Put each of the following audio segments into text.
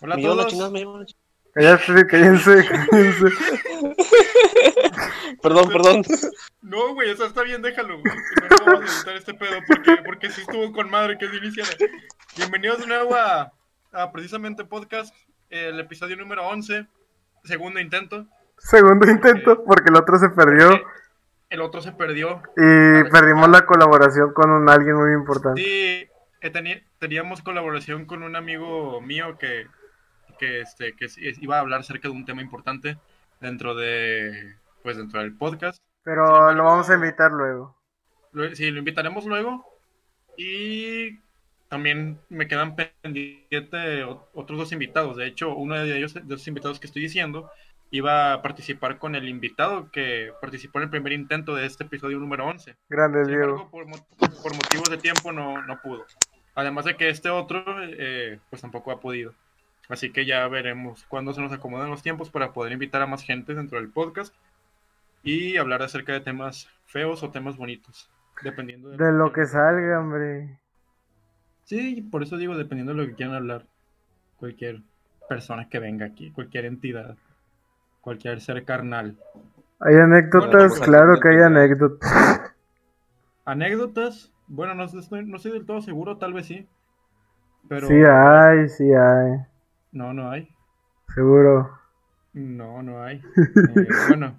Hola a todos. chingada, me. Cállense, cállense, cállense. Perdón, perdón. No, güey, o sea, está bien, déjalo, güey. No vamos a editar este pedo porque, porque sí estuvo con madre que se iniciara. Bienvenidos de nuevo a, a precisamente podcast, el episodio número 11, segundo intento. Segundo intento, porque el otro se perdió El otro se perdió. y perdimos la colaboración con un alguien muy importante. Sí, teníamos colaboración con un amigo mío que, que, este, que iba a hablar acerca de un tema importante dentro de, pues, dentro del podcast. Pero lo vamos a invitar luego. Sí, lo invitaremos luego. Y también me quedan pendientes otros dos invitados. De hecho, uno de ellos, de esos invitados que estoy diciendo, iba a participar con el invitado que participó en el primer intento de este episodio número 11. Grande Sin embargo, por, por motivos de tiempo no, no pudo. Además de que este otro, eh, pues tampoco ha podido. Así que ya veremos cuándo se nos acomodan los tiempos para poder invitar a más gente dentro del podcast y hablar acerca de temas feos o temas bonitos, dependiendo De lo que salga, hombre. Sí, por eso digo, dependiendo de lo que quieran hablar. Cualquier persona que venga aquí, cualquier entidad, cualquier ser carnal. Hay anécdotas, Bueno, pues, claro que hay anécdotas. anécdotas. Anécdotas, bueno, no estoy, no estoy del todo seguro, tal vez sí. Pero Sí hay, sí hay. No, no hay. Seguro. No, no hay. Eh, bueno,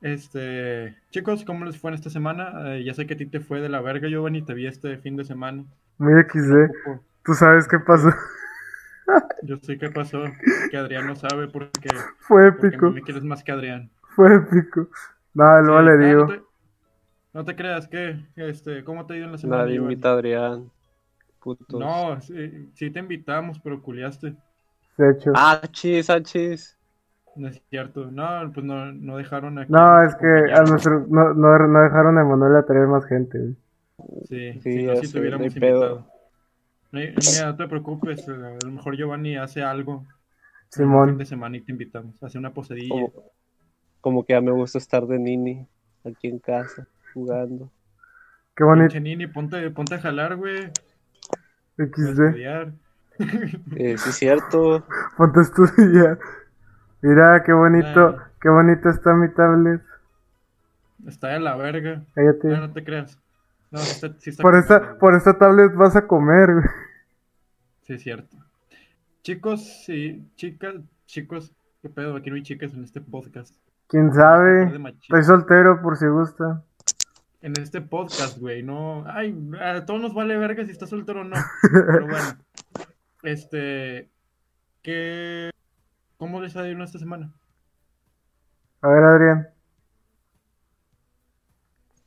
este, chicos, ¿cómo les fue en esta semana? Eh, ya sé que a ti te fue de la verga, Giovanni, te vi este fin de semana. Muy XD. ¿Tú sabes qué pasó? Yo sé qué pasó, que Adrián no sabe porque, Fue porque a épico. mí me quieres más que Adrián. Fue épico. No, luego Sí, le digo. No te, no te creas que, este, ¿cómo te ha ido en la semana? Nadie invita a Adrián. Putos. No, sí, sí te invitamos, pero culiaste. De hecho. Ah, chis, ah, chis. No es cierto. No, pues no, no dejaron aquí. No, es que a nuestro, no, no, no dejaron a Emanuel a traer más gente. güey. Sí, Sí, si sí sé, te hubiéramos no hay pedo. invitado. No no te preocupes, eh, a lo mejor Giovanni hace algo. el fin Simón. de semana y te invitamos. Hace una posadilla. Como, como que ya me gusta estar de nini aquí en casa jugando. Qué bonito. Pinche Nini, ponte, ponte a jalar, güey. XD. estudiar. Eh, sí, cierto. Ponte a estudiar. Mira, qué bonito. Ah. Qué bonito está mi tablet. Está de la verga. Cállate. No, no te creas. No, sí está, sí está Por esta, por esta tablet vas a comer. güey. Sí, es cierto. Chicos y chicas, chicos, qué pedo, aquí no hay chicas en este podcast. ¿Quién sabe? Estoy soltero por si gusta. En este podcast, güey, no. Ay, a todos nos vale verga si estás soltero o no. Pero bueno, este. ¿Qué. ¿Cómo les ha ido esta semana? A ver, Adrián.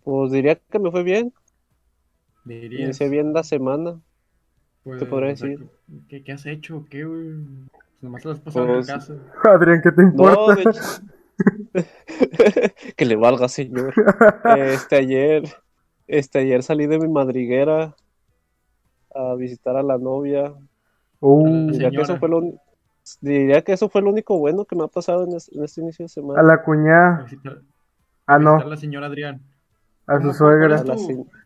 Pues diría que me fue bien. Dirías. Inicié bien la semana. Pues, te podría o sea, decir. ¿Qué, qué has hecho? ¿Qué, güey? Pues Nomás te las has pasado en Pues- tu casa. Adrián, ¿qué te No, importa? de hecho- que le valga, señor. Este ayer, este ayer salí de mi madriguera a visitar a la novia. Uh, Diría que eso fue lo, diría que eso fue lo único bueno que me ha pasado en, es- en este inicio de a semana. la cuñada. A visitar, Ah, a visitar no. a la señora Adrián. A su ¿Cómo- suegra. A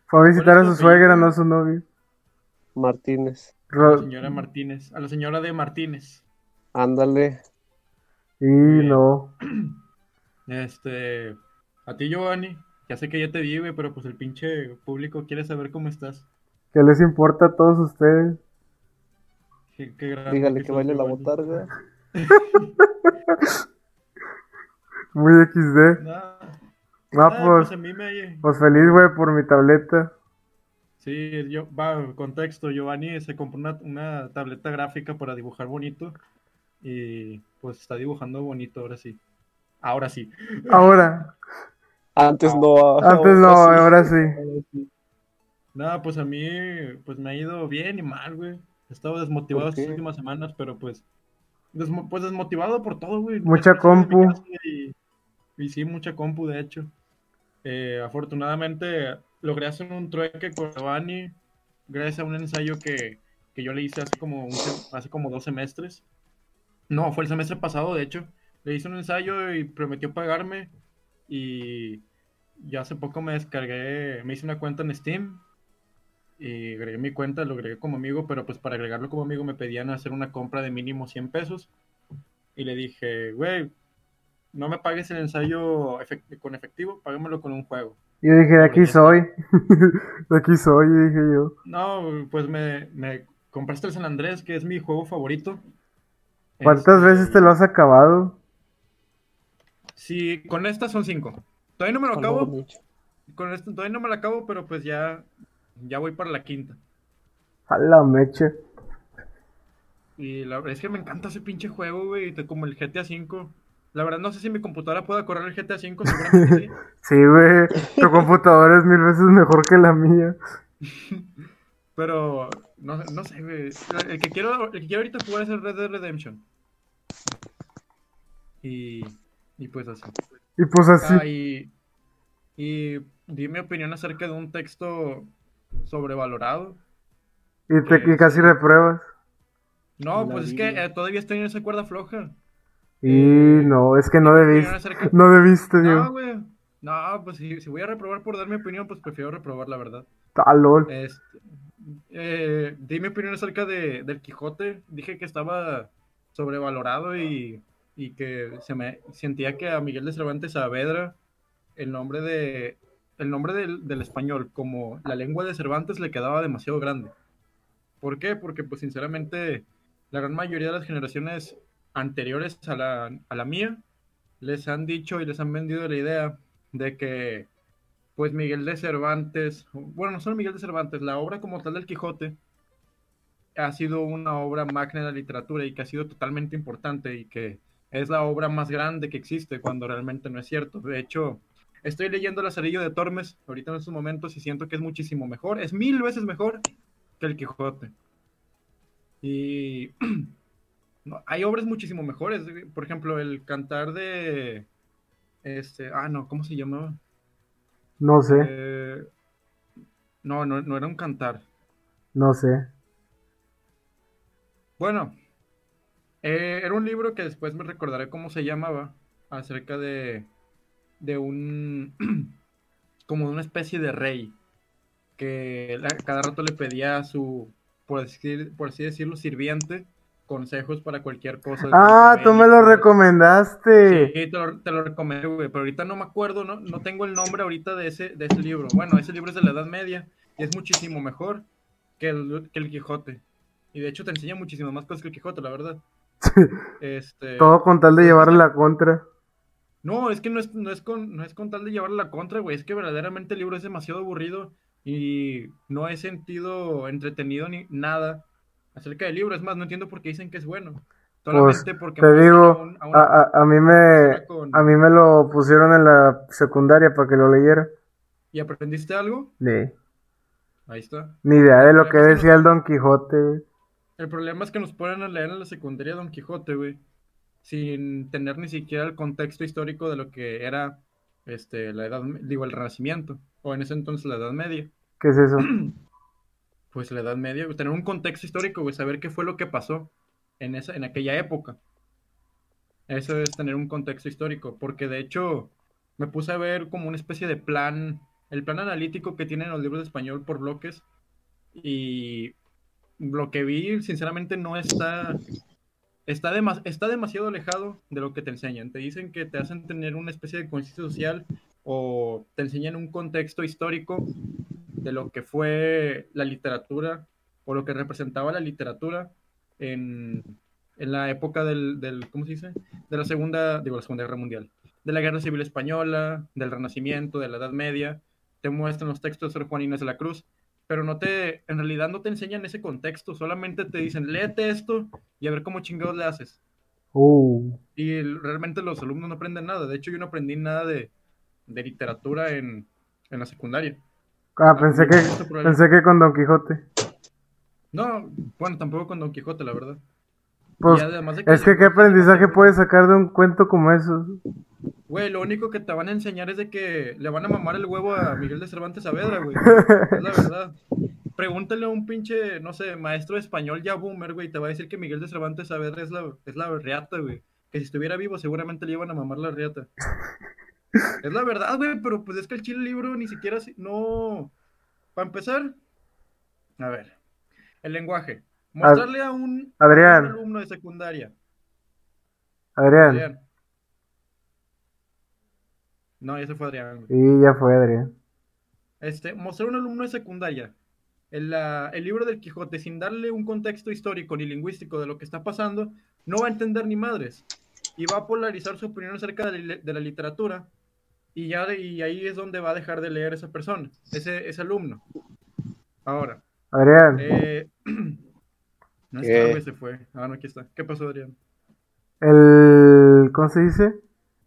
Fue a visitar a ¿Cuál su suegra, no a su novio. Martínez. A la Ro- señora Martínez. A la señora de Martínez. Ándale. Y no. Este. A ti, Giovanni. Ya sé que ya te vi, güey, pero pues el pinche público quiere saber cómo estás. ¿Qué les importa a todos ustedes? Qué, qué grande Dígale que sos, baile la botarga. Muy XD. No, pues, a mí me. pues feliz, güey, por mi tableta. Sí, yo, va, contexto. Giovanni se compró una, una tableta gráfica para dibujar bonito. Y pues está dibujando bonito ahora sí. Ahora sí. Ahora, Antes no. antes no, ahora sí. ahora sí. Nada, pues a mí pues me ha ido bien y mal, güey. He estado desmotivado estas últimas semanas, pero pues desmo- pues desmotivado por todo, güey. Mucha compu. Y, y sí, mucha compu, de hecho. Eh, afortunadamente logré hacer un trueque con Giovanni gracias a un ensayo que, que yo le hice hace como, un hace como dos semestres. No, fue el semestre pasado, de hecho. Le hice un ensayo y prometió pagarme. Y ya hace poco me descargué, me hice una cuenta en Steam. y agregué mi cuenta, lo agregué como amigo, pero pues para agregarlo como amigo me pedían hacer una compra de mínimo 100 pesos. Y le dije, güey, no me pagues el ensayo efect- con efectivo, págamelo con un juego. Y yo dije, de aquí soy. de aquí soy, dije yo. No, pues me, me compraste el San Andrés, que es mi juego favorito. ¿Cuántas Este, veces te lo has acabado? Sí, con estas son cinco. Todavía no me lo Tampoco acabo, con esto todavía no me lo acabo, pero pues ya, ya voy para la quinta. A la mecha. Y la verdad es que me encanta ese pinche juego, güey, como el GTA V. La verdad no sé si mi computadora pueda correr el GTA V, seguramente sí. Sí, güey. Tu computadora es mil veces mejor que la mía. Pero no, no sé, güey. El que quiero, el que quiero ahorita jugar es el Red Dead Redemption. Y, y pues así. Y pues así. Ah, y, y di mi opinión acerca de un texto sobrevalorado. Y, te, y casi repruebas. No, La pues es que eh, todavía estoy en esa cuerda floja. Y no, es que no debiste. acerca- No debiste, No, güey. No, pues si, si voy a reprobar por dar mi opinión, pues prefiero reprobar la verdad. Ah, lol. Este, eh, di mi opinión acerca de, del Quijote. Dije que estaba sobrevalorado y, y que se me sentía que a Miguel de Cervantes Saavedra el nombre de el nombre del, del español como la lengua de Cervantes le quedaba demasiado grande. ¿Por qué? Porque pues sinceramente la gran mayoría de las generaciones anteriores a la, a la mía les han dicho y les han vendido la idea de que pues Miguel de Cervantes, bueno, no solo Miguel de Cervantes, la obra como tal del Quijote ha sido una obra magna de la literatura y que ha sido totalmente importante y que es la obra más grande que existe cuando realmente no es cierto. De hecho, estoy leyendo Lazarillo de Tormes ahorita en estos momentos y siento que es muchísimo mejor, es mil veces mejor que el Quijote. Y no, hay obras muchísimo mejores, por ejemplo, el cantar de este, ah, no, ¿cómo se llamaba? No sé, Eh, no, no, no era un cantar. no sé. Bueno, eh, era un libro que después me recordaré cómo se llamaba, acerca de, de un, como de una especie de rey, que la- cada rato le pedía a su, por así, por así decirlo, sirviente, consejos para cualquier cosa. Ah, tú me lo recomendaste. Sí, te lo, te lo recomendé, güey, pero ahorita no me acuerdo, no, no tengo el nombre ahorita de ese, de ese libro. Bueno, ese libro es de la Edad Media y es muchísimo mejor que el, que el Quijote. Y de hecho te enseña muchísimas más cosas que el Quijote, la verdad. Este, Todo con tal de llevarle la contra. no, es que no es, no es con, no es con tal de llevarle la contra, güey, es que verdaderamente el libro es demasiado aburrido y no he sentido entretenido ni nada acerca del libro. Es más, no entiendo por qué dicen que es bueno. Solamente porque Pues, Te digo, a un- a una a, mí me, con- a mí me lo pusieron en la secundaria para que lo leyera. ¿Y aprendiste algo? Ni, Ahí está. ni idea de lo que decía el Don Quijote, güey. El problema es que nos ponen a leer en la secundaria Don Quijote, güey, sin tener ni siquiera el contexto histórico de lo que era este, la edad, digo, el Renacimiento, o en ese entonces la Edad Media. ¿Qué es eso? Pues la Edad Media, tener un contexto histórico, güey, saber qué fue lo que pasó en esa, en aquella época. Eso es tener un contexto histórico, porque de hecho me puse a ver como una especie de plan, el plan analítico que tienen los libros de español por bloques, y lo que vi, sinceramente, no está. Está, demas- está demasiado alejado de lo que te enseñan. Te dicen que te hacen tener una especie de conciencia social o te enseñan un contexto histórico de lo que fue la literatura o lo que representaba la literatura en, en la época del, del- ¿cómo se dice? De la segunda, digo, la Segunda Guerra Mundial, de la Guerra Civil Española, del Renacimiento, de la Edad Media. Te muestran los textos de Sor Juan Inés de la Cruz pero no te, en realidad no te enseñan ese contexto, solamente te dicen, léete esto y a ver cómo chingados le haces. Uh, Y realmente los alumnos no aprenden nada. De hecho, yo no aprendí nada de, de literatura en, en la secundaria. ah, pensé que, pensé que con Don Quijote. No, bueno, tampoco con Don Quijote, la verdad. Pues, de es que qué aprendizaje puedes sacar de un cuento como eso. Güey, lo único que te van a enseñar es de que le van a mamar el huevo a Miguel de Cervantes Saavedra, güey. Es la verdad. Pregúntale a un pinche, no sé, maestro de español ya boomer, güey, te va a decir que Miguel de Cervantes Saavedra es la, es la riata, güey. Que si estuviera vivo seguramente le iban a mamar la riata. Es la verdad, güey, pero pues es que el chile libro ni siquiera, si- no... Para empezar, A ver. El lenguaje. Mostrarle a un, Adrián. un alumno de secundaria. Adrián. Adrián. No, ese fue Adrián. güey. Y ya fue, Adrián. Este, mostrar a un alumno de secundaria el, la- el libro del Quijote sin darle un contexto histórico ni lingüístico de lo que está pasando, no va a entender ni madres. Y va a polarizar su opinión acerca de, la- de la literatura. Y, ya, y ahí es donde va a dejar de leer esa persona, ese, ese alumno. Ahora, Adrián. eh, no está, güey, se fue. Ah, no, aquí está. ¿Qué pasó, Adrián? El. ¿Cómo se dice?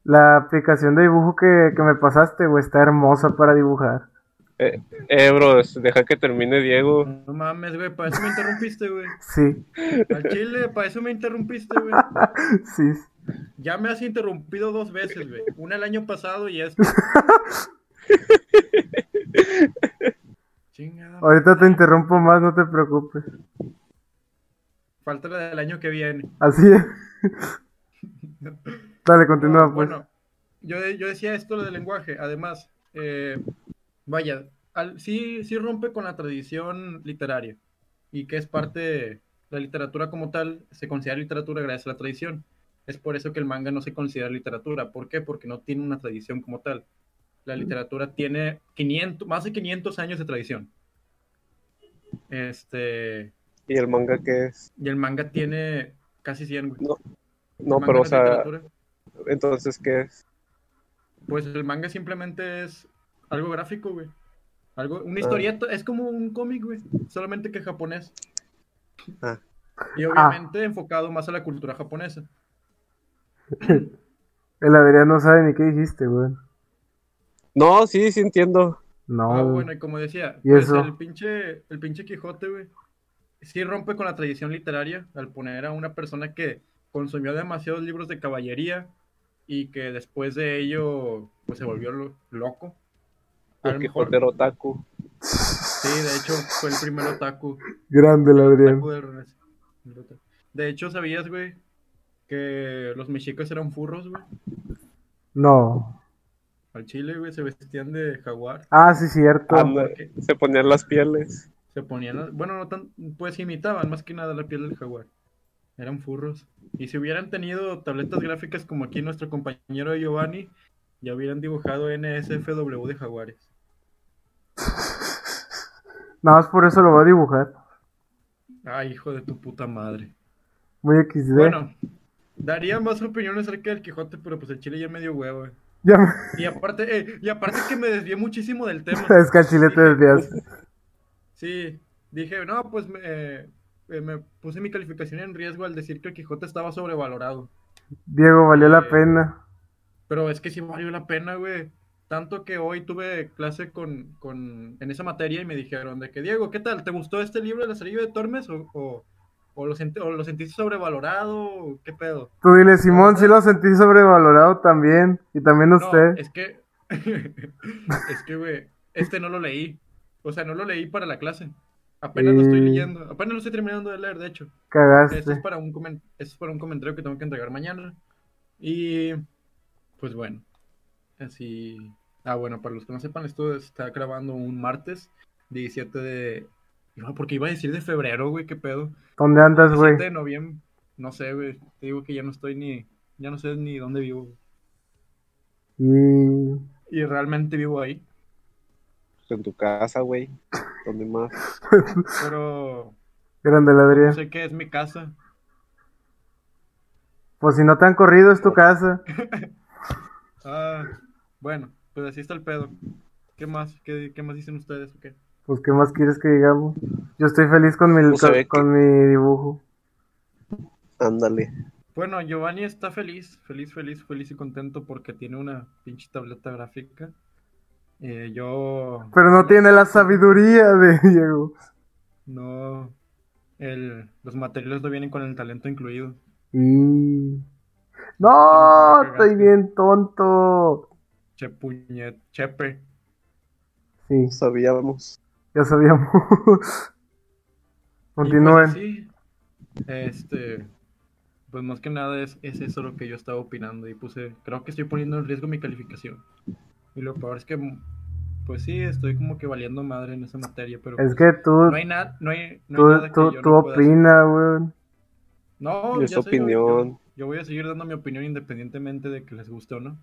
La aplicación de dibujo que, que me pasaste, güey, está hermosa para dibujar. Eh, bro, es- deja que termine Diego. No mames, güey, para eso me interrumpiste, güey. Sí, Al chile, para eso me interrumpiste, güey. sí. Ya me has interrumpido dos veces, güey. Una el año pasado y esta. Chingada. Ahorita te interrumpo más, no te preocupes. Falta la del año que viene. Así es. Dale, continúa, No, pues. bueno, yo, de- yo decía esto lo del lenguaje. Además, eh, vaya, al- sí, sí rompe con la tradición literaria. Y que es parte, la literatura como tal, se considera literatura gracias a la tradición. Es por eso que el manga no se considera literatura. ¿Por qué? Porque no tiene una tradición como tal. La literatura tiene 500, más de 500 años de tradición. Este, ¿Y el manga qué es? y el manga tiene casi 100, güey. No, No, pero o sea, literatura. Entonces ¿qué es? Pues el manga simplemente es algo gráfico, güey. Algo, Ah. una historieta, es como un cómic, güey. Solamente que japonés. Ah. Y obviamente enfocado más a la cultura japonesa. El Adrián no sabe ni qué dijiste, güey. No, sí, sí entiendo. No. Ah, bueno, y como decía, ¿Y pues eso? el pinche, el pinche Quijote, güey, sí rompe con la tradición literaria al poner a una persona que consumió demasiados libros de caballería y que después de ello, pues se volvió lo- loco. A El lo mejor- Quijotero Otaku. Sí, de hecho, fue el primer otaku. Grande el Adrián. De hecho, ¿sabías, güey? Que los mexicas eran furros, güey. No. Al chile, güey, se vestían de jaguar. Ah, sí, cierto. Porque se ponían las pieles. se ponían, bueno, no tan, pues imitaban más que nada la piel del jaguar. Eran furros. Y si hubieran tenido tabletas gráficas como aquí nuestro compañero Giovanni, ya hubieran dibujado NSFW de jaguares. Nada más por eso lo voy a dibujar. Ay, hijo de tu puta madre. Muy XD. Bueno, daría más opiniones acerca del Quijote, pero pues el chile ya me dio huevo. Ya me... Y aparte, eh, y aparte que me desvié muchísimo del tema. Es que al chile te desvías. Sí, dije, no, pues me, eh, eh, me puse mi calificación en riesgo al decir que el Quijote estaba sobrevalorado. Diego, valió la Eh, pena. Pero es que sí valió la pena, güey. Tanto que hoy tuve clase con, con, en esa materia y me dijeron de que, Diego, ¿qué tal? ¿Te gustó este libro de la serie de Tormes o, o, o lo, sent- o lo sentiste sobrevalorado? ¿Qué pedo? Tú dile, Simón, sí lo sentí sobrevalorado también. Y también No, usted. es que, es que, güey, este no lo leí. O sea, no lo leí para la clase. Apenas lo estoy Y- leyendo. Apenas lo estoy terminando de leer, de hecho. Esto es Cagaste. para un, esto es para un comentario que tengo que entregar mañana. Y pues bueno, así. Ah, bueno, para los que no sepan, esto está grabando un martes 17 de. No, porque iba a decir de febrero, güey, qué pedo. ¿Dónde andas, 17 güey? de noviembre. No sé, güey. Te digo que ya no estoy ni. Ya no sé ni dónde vivo. Y... Y realmente vivo ahí. En tu casa, güey. ¿Dónde más? Pero Grande el no sé qué es mi casa. Pues si no te han corrido, es tu casa. Ah, bueno, pues así está el pedo. ¿Qué más? ¿Qué, qué más dicen ustedes? o qué? Pues, ¿qué más quieres que digamos? Yo estoy feliz con mi, Pues con, que- con mi dibujo. Ándale. Bueno, Giovanni está feliz, feliz, feliz, feliz y contento porque tiene una pinche tableta gráfica. Eh, yo Pero no tiene la sabiduría de Diego. no, el, los materiales no vienen con el talento incluido. Y... No, estoy bien tonto. Che puñet, chepe. Sí, Sabíamos. ya sabíamos. Pues Continúen. así, este, pues más que nada es, es eso lo que yo estaba opinando y puse, creo que estoy poniendo en riesgo mi calificación. Y lo peor es que pues sí, estoy como que valiendo madre en esa materia, pero Es pues, que tú, no hay nada, no hay, no hay tú, nada que tú, yo tú no weón. No, Es opinión. Yo, yo voy a seguir dando mi opinión independientemente de que les guste o no.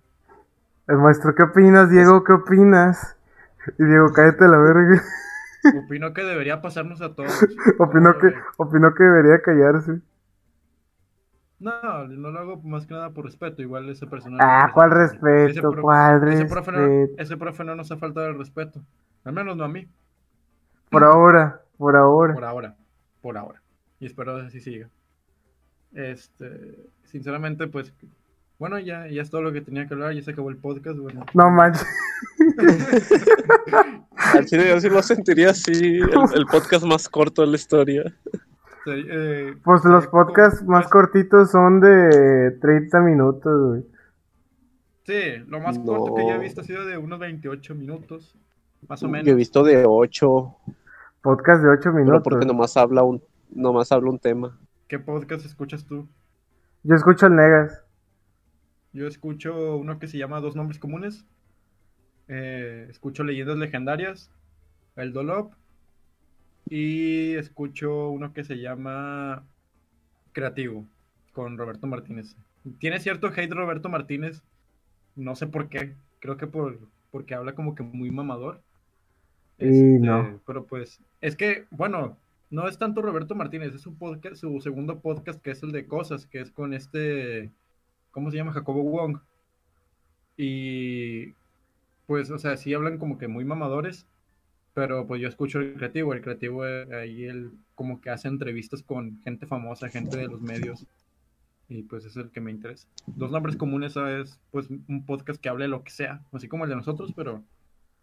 El maestro, ¿qué opinas, Diego? ¿Qué opinas? Y Diego, cállate la verga. Opino que debería pasarnos a todos. Opino ¿Cómo que, opino que debería callarse. No, no lo hago más que nada por respeto. Igual ese persona. Ah, ¿cuál ese- respeto? ese pro- ¿Cuál ese profe, no, ese profe no nos ha faltado el respeto. Al menos no a mí. Por ahora, por ahora. Por ahora. Por ahora. Y espero que así siga. Este. Sinceramente, pues. Bueno, ya, ya es todo lo que tenía que hablar. Ya se acabó el podcast. Bueno. No manches. Al chile yo sí lo sentiría así, el, el podcast más corto de la historia. Se- eh, Pues los eh, podcasts como- más cortitos son de 30 minutos, güey. Sí, lo más corto que yo he visto ha sido de unos 28 minutos. Más o menos. Yo he visto de 8, Podcast de 8 pero minutos. porque nomás habla un, nomás habla un tema. ¿Qué podcast escuchas tú? Yo escucho el Negas. Yo escucho uno que se llama Dos Nombres Comunes. Eh, escucho Leyendas Legendarias. El Dolop. Y escucho uno que se llama Creativo. Con Roberto Martínez. Tiene cierto hate Roberto Martínez. No sé por qué. Creo que por, porque habla como que muy mamador. Este, no. Pero pues, es que, bueno, no es tanto Roberto Martínez, es su podcast, su segundo podcast que es el de Cosas, que es con este, ¿cómo se llama? Jacobo Wong. Y pues, o sea, sí hablan como que muy mamadores, pero pues yo escucho el creativo, el creativo eh, ahí él como que hace entrevistas con gente famosa, gente de los medios. Y pues es el que me interesa. Dos nombres comunes es pues un podcast que hable lo que sea, así como el de nosotros, pero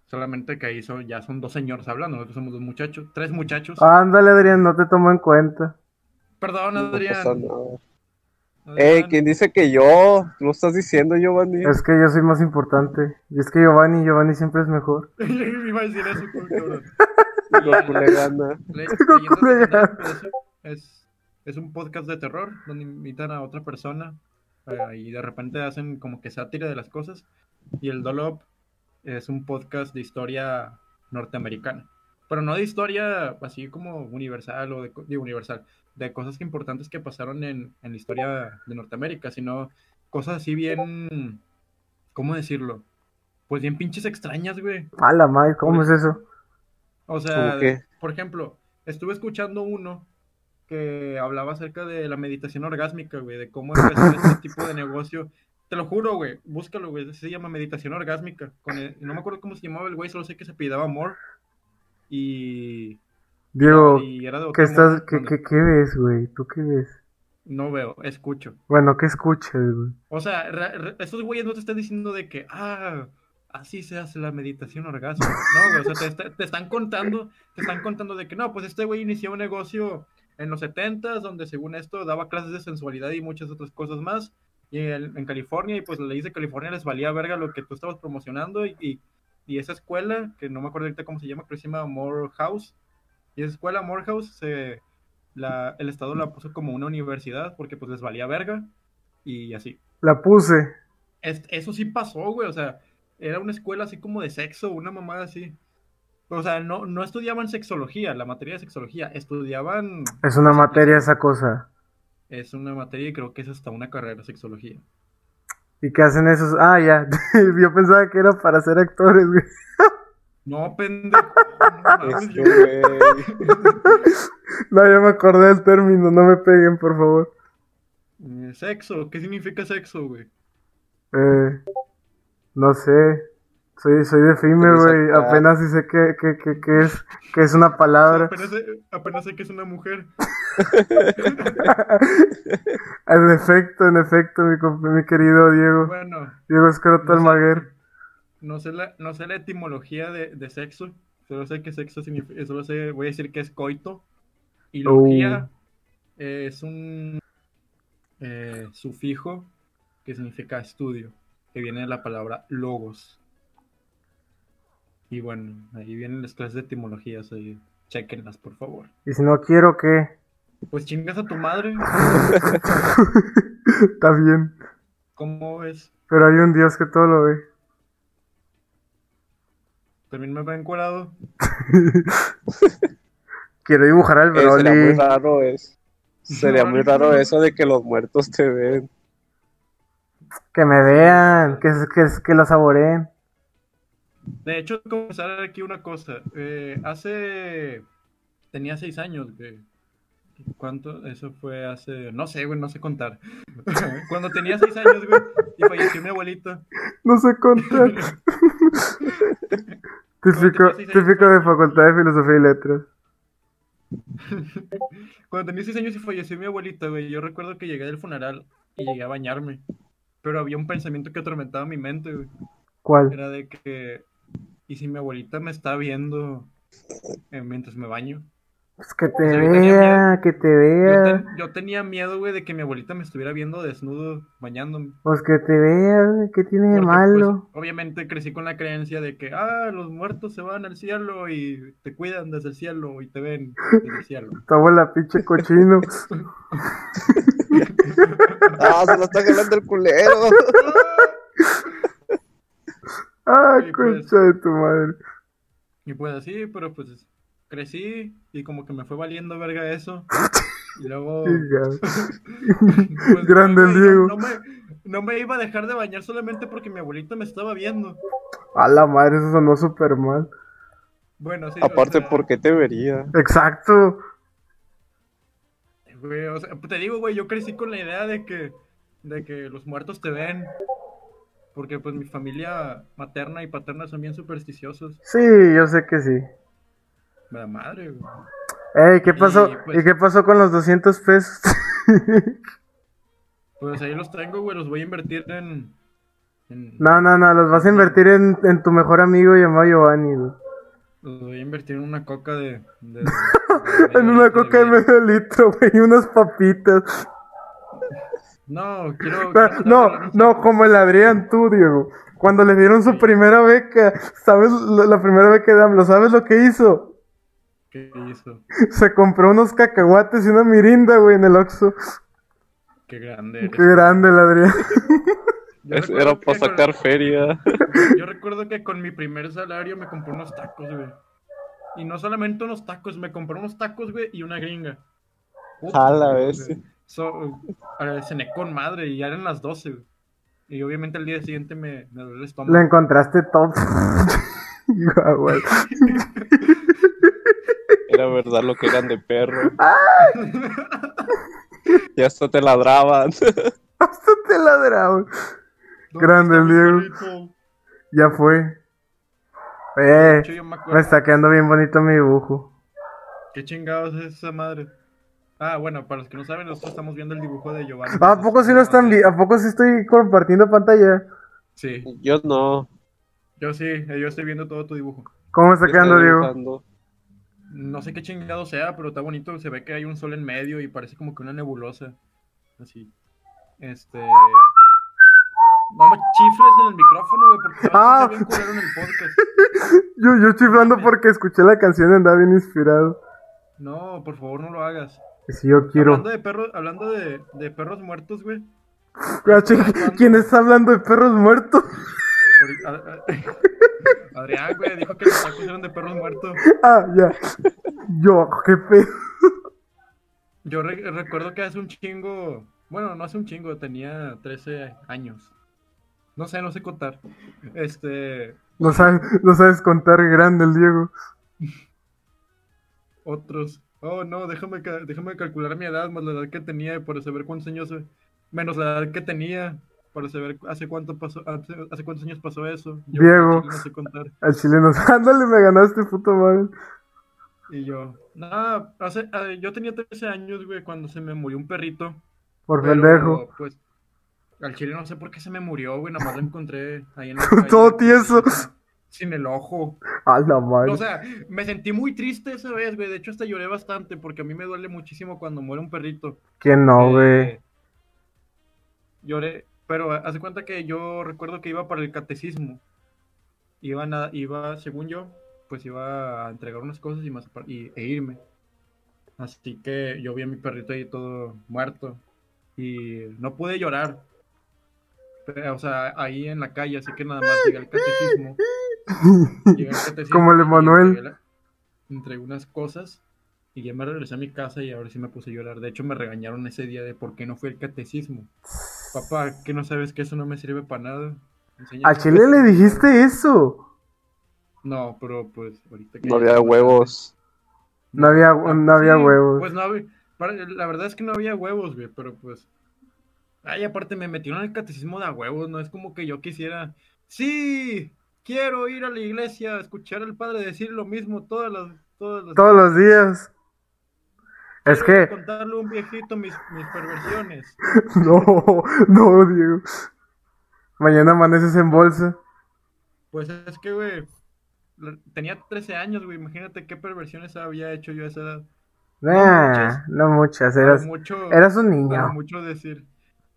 solamente que ahí son, ya son dos señores hablando, nosotros somos dos muchachos, tres muchachos. Ándale, Adrián, no te tomo en cuenta. Perdón, No Adrián. pasa nada. Adrián. Ey, ¿quién dice que yo? ¿Lo estás diciendo, Giovanni? Es que yo soy más importante. Y es que Giovanni, Giovanni siempre es mejor. Me iba a decir eso, cabrón. Goku le gana. Le- Goku Leyendas le Legendarias, es, es un podcast de terror donde invitan a otra persona eh, y de repente hacen como que sátira de las cosas. Y el Dolop es un podcast de historia norteamericana. Pero no de historia así como universal o de, universal, de cosas importantes que pasaron en, en la historia de Norteamérica, sino cosas así bien, ¿cómo decirlo? Pues bien pinches extrañas, güey. A la madre, ¿cómo es eso? O sea, por ejemplo, estuve escuchando uno que hablaba acerca de la meditación orgásmica, güey, de cómo empezó este tipo de negocio. Te lo juro, güey, búscalo, güey, se llama meditación orgásmica. Con el- no me acuerdo cómo se llamaba el güey, solo sé que se pidaba amor. Y, Diego, y era de ¿qué estás, qué, qué, qué ves, güey? ¿Tú qué ves? No veo, escucho. Bueno, ¿qué escuchas, güey? O sea, re- re- estos güeyes no te están diciendo de que, ah, así se hace la meditación orgásmica. No, güey, o sea, te, está- te están contando, te están contando de que no, pues este güey inició un negocio en los 70 donde según esto daba clases de sensualidad y muchas otras cosas más. Y en, en California, y pues las leyes de California les valía verga lo que tú estabas promocionando. Y, y, y esa escuela, que no me acuerdo ahorita cómo se llama, que se llama Morehouse. Y esa escuela, Morehouse, se, la, el Estado la puso como una universidad porque pues les valía verga. Y así. La puse. Es- eso sí pasó, güey. O sea, era una escuela así como de sexo, una mamada así. O sea, no, no estudiaban sexología, la materia de sexología. Estudiaban. Es una materia esa cosa. Es una materia y creo que es hasta una carrera, sexología. ¿Y qué hacen esos? Ah, ya. Yo pensaba que era para ser actores, güey. No, pendejo. no. No, ya me acordé del término. No me peguen, por favor. Eh, Sexo, ¿qué significa sexo, güey? Eh, no sé. Soy, soy de FIME, güey. Apenas sí sé que, que, que, que es, que es una palabra. Apenas sé, apenas sé que es una mujer. En efecto, en efecto, mi, querido Diego. Bueno, Diego Escroto no sé. Almaguer. No sé la, no sé la etimología de, de sexo. Solo sé que sexo significa. Solo sé, voy a decir que es coito. Y logía eh, es un eh, sufijo que significa estudio, que viene de la palabra logos. Y bueno, ahí vienen las clases de etimologías, ahí, chequenlas, por favor. Y si no quiero, ¿qué? Pues chingas a tu madre, Está bien. ¿cómo es? Pero hay un Dios que todo lo ve. También me ven colado. Quiero dibujar al Eh, sería muy Broly. raro eso. Sería muy raro eso de que los muertos te ven. Que me vean, que, que, que lo saboreen. De hecho, comenzar aquí una cosa. Eh, hace. Tenía seis años, güey. ¿Cuánto? Eso fue hace. No sé, güey, no sé contar. Cuando tenía seis años, güey, y falleció mi abuelito. No sé contar. típico, típico de Facultad de Filosofía y Letras. Cuando tenía seis años y falleció mi abuelito, güey, yo recuerdo que llegué del funeral y llegué a bañarme. Pero había un pensamiento que atormentaba mi mente, güey. ¿Cuál? Era de que. ¿Y si mi abuelita me está viendo eh, mientras me baño? Pues que te yo vea, que te Yo, vea. yo tenía miedo, güey, de que mi abuelita me estuviera viendo desnudo bañándome. Pues que te vea, güey, ¿qué tiene de Porque, malo? pues, obviamente crecí con la creencia de que, ah, los muertos se van al cielo y te cuidan desde el cielo y te ven desde el cielo. Tu abuela pinche cochino. Ah, se lo está jalando el culero. Ay, Sí, pues. de tu madre. Y pues así, pero pues crecí y como que me fue valiendo verga eso. Y luego... Pues, Grande el Diego. No, no me, no me iba a dejar de bañar solamente porque mi abuelita me estaba viendo. A la madre, eso sonó súper mal. Bueno, sí. o Aparte, sea, ¿por qué te vería? Exacto. Güey, o sea, te digo, güey, yo crecí con la idea de que, de que los muertos te ven. Porque pues mi familia materna y paterna son bien supersticiosos. Sí, yo sé que sí. La madre, güey. Ey, ¿qué pasó? Y, pues- ¿Y qué pasó con los 200 pesos? Pues ahí los tengo, güey, los voy a invertir en... en- no, no, no, los vas a invertir en, en tu mejor amigo llamado Giovanni, güey. Los voy a invertir en una coca de... de- de- En una coca de medio litro, güey, y unas papitas. No, quiero... No, quiero no, como el Adrián, tú, Diego. Cuando le dieron su primera beca, ¿sabes? La la primera beca de AMLO, ¿sabes lo que hizo? ¿Qué hizo? Se compró unos cacahuates y una mirinda, güey, en el Oxxo. Qué grande eres. Qué grande el Adrián. Era para con- sacar feria. Yo recuerdo que con mi primer salario me compré unos tacos, güey. Y no solamente unos tacos, me compré unos tacos, güey, y una gringa. Puta, A la vez. So, cené con madre y ya eran las 12, güey. Y obviamente el día siguiente me, me duele el estómago. Lo encontraste top. Era verdad lo que eran de perro. Y hasta te ladraban. Hasta te. ¿Dónde grande el Diego. Ya fue. Eh, me está quedando bien bonito mi dibujo. ¿Qué chingados es esa madre? Ah, bueno, para los que no saben, nosotros estamos viendo el dibujo de Giovanni. ¿A poco sí lo están? ¿A poco sí estoy compartiendo pantalla? Sí, Yo no. yo sí, yo estoy viendo todo tu dibujo. ¿Cómo me está quedando, Diego? No sé qué chingado sea, pero está bonito. Se ve que hay un sol en medio y parece como que una nebulosa. Así. Este. No me chifles en el micrófono, güey, porque Ah. bien culero en el podcast. Yo, yo chiflando porque escuché la canción y andaba bien inspirado. No, por favor, no lo hagas. Si yo quiero. Hablando de perros, hablando de, de perros muertos, güey. Ah, ¿Quién está hablando de perros muertos? Adrián, güey, dijo que los tacos eran de perros muertos. Ah, ya. Yo, qué pedo. Yo re- recuerdo que hace un chingo. Bueno, no hace un chingo, tenía 13 años. No sé, no sé contar. Este. No sabes, no sabes contar grande el Diego. Otros. Oh, no, déjame, déjame calcular mi edad más la edad que tenía para saber cuántos años. Menos la edad que tenía para saber hace cuánto pasó, hace, hace cuántos años pasó eso. Yo Diego. al chile no sé chileno. Ándale, me ganaste, puto madre. Y yo, nada, hace, ah, yo tenía 13 años, güey, cuando se me murió un perrito. Por pero, pendejo. Pues, al chile no sé por qué se me murió, güey, nada más lo encontré ahí en la calle, Todo tieso. Sin el ojo. A la madre. O sea, me sentí muy triste esa vez, güey. De hecho, hasta lloré bastante porque a mí me duele muchísimo cuando muere un perrito. ¿Quién no, Eh, güey? lloré, pero hace cuenta que yo recuerdo que iba para el catecismo. Iba, a- iba según yo, pues iba a entregar unas cosas y, más, y- e irme. Así que yo vi a mi perrito ahí todo muerto y no pude llorar. Pero, o sea, ahí en la calle, así que nada más llegué al catecismo Llegué al catecismo Como el Emanuel. entregué unas cosas y ya me regresé a mi casa y ahora sí me puse a llorar. De hecho, me regañaron ese día de por qué no fui al catecismo. Papá, ¿qué no sabes que eso no me sirve para nada? A Chile le dijiste eso. No, pero pues ahorita que No había huevos. No había, no había Sí, huevos. Pues no había, la verdad es que no había huevos, güey, pero pues... Ay, aparte me metieron en el catecismo de a huevos, no es como que yo quisiera... Sí, quiero ir a la iglesia a escuchar al padre decir lo mismo todas las... Todas las Todos los días. Es que, contarle a un viejito mis, mis perversiones. no, no, Diego. Mañana amaneces en bolsa. Pues es que, güey, tenía 13 años, güey, imagínate qué perversiones había hecho yo a esa edad. Nah, muchas. no muchas, A lo eras, mucho, eras un niño. mucho decir,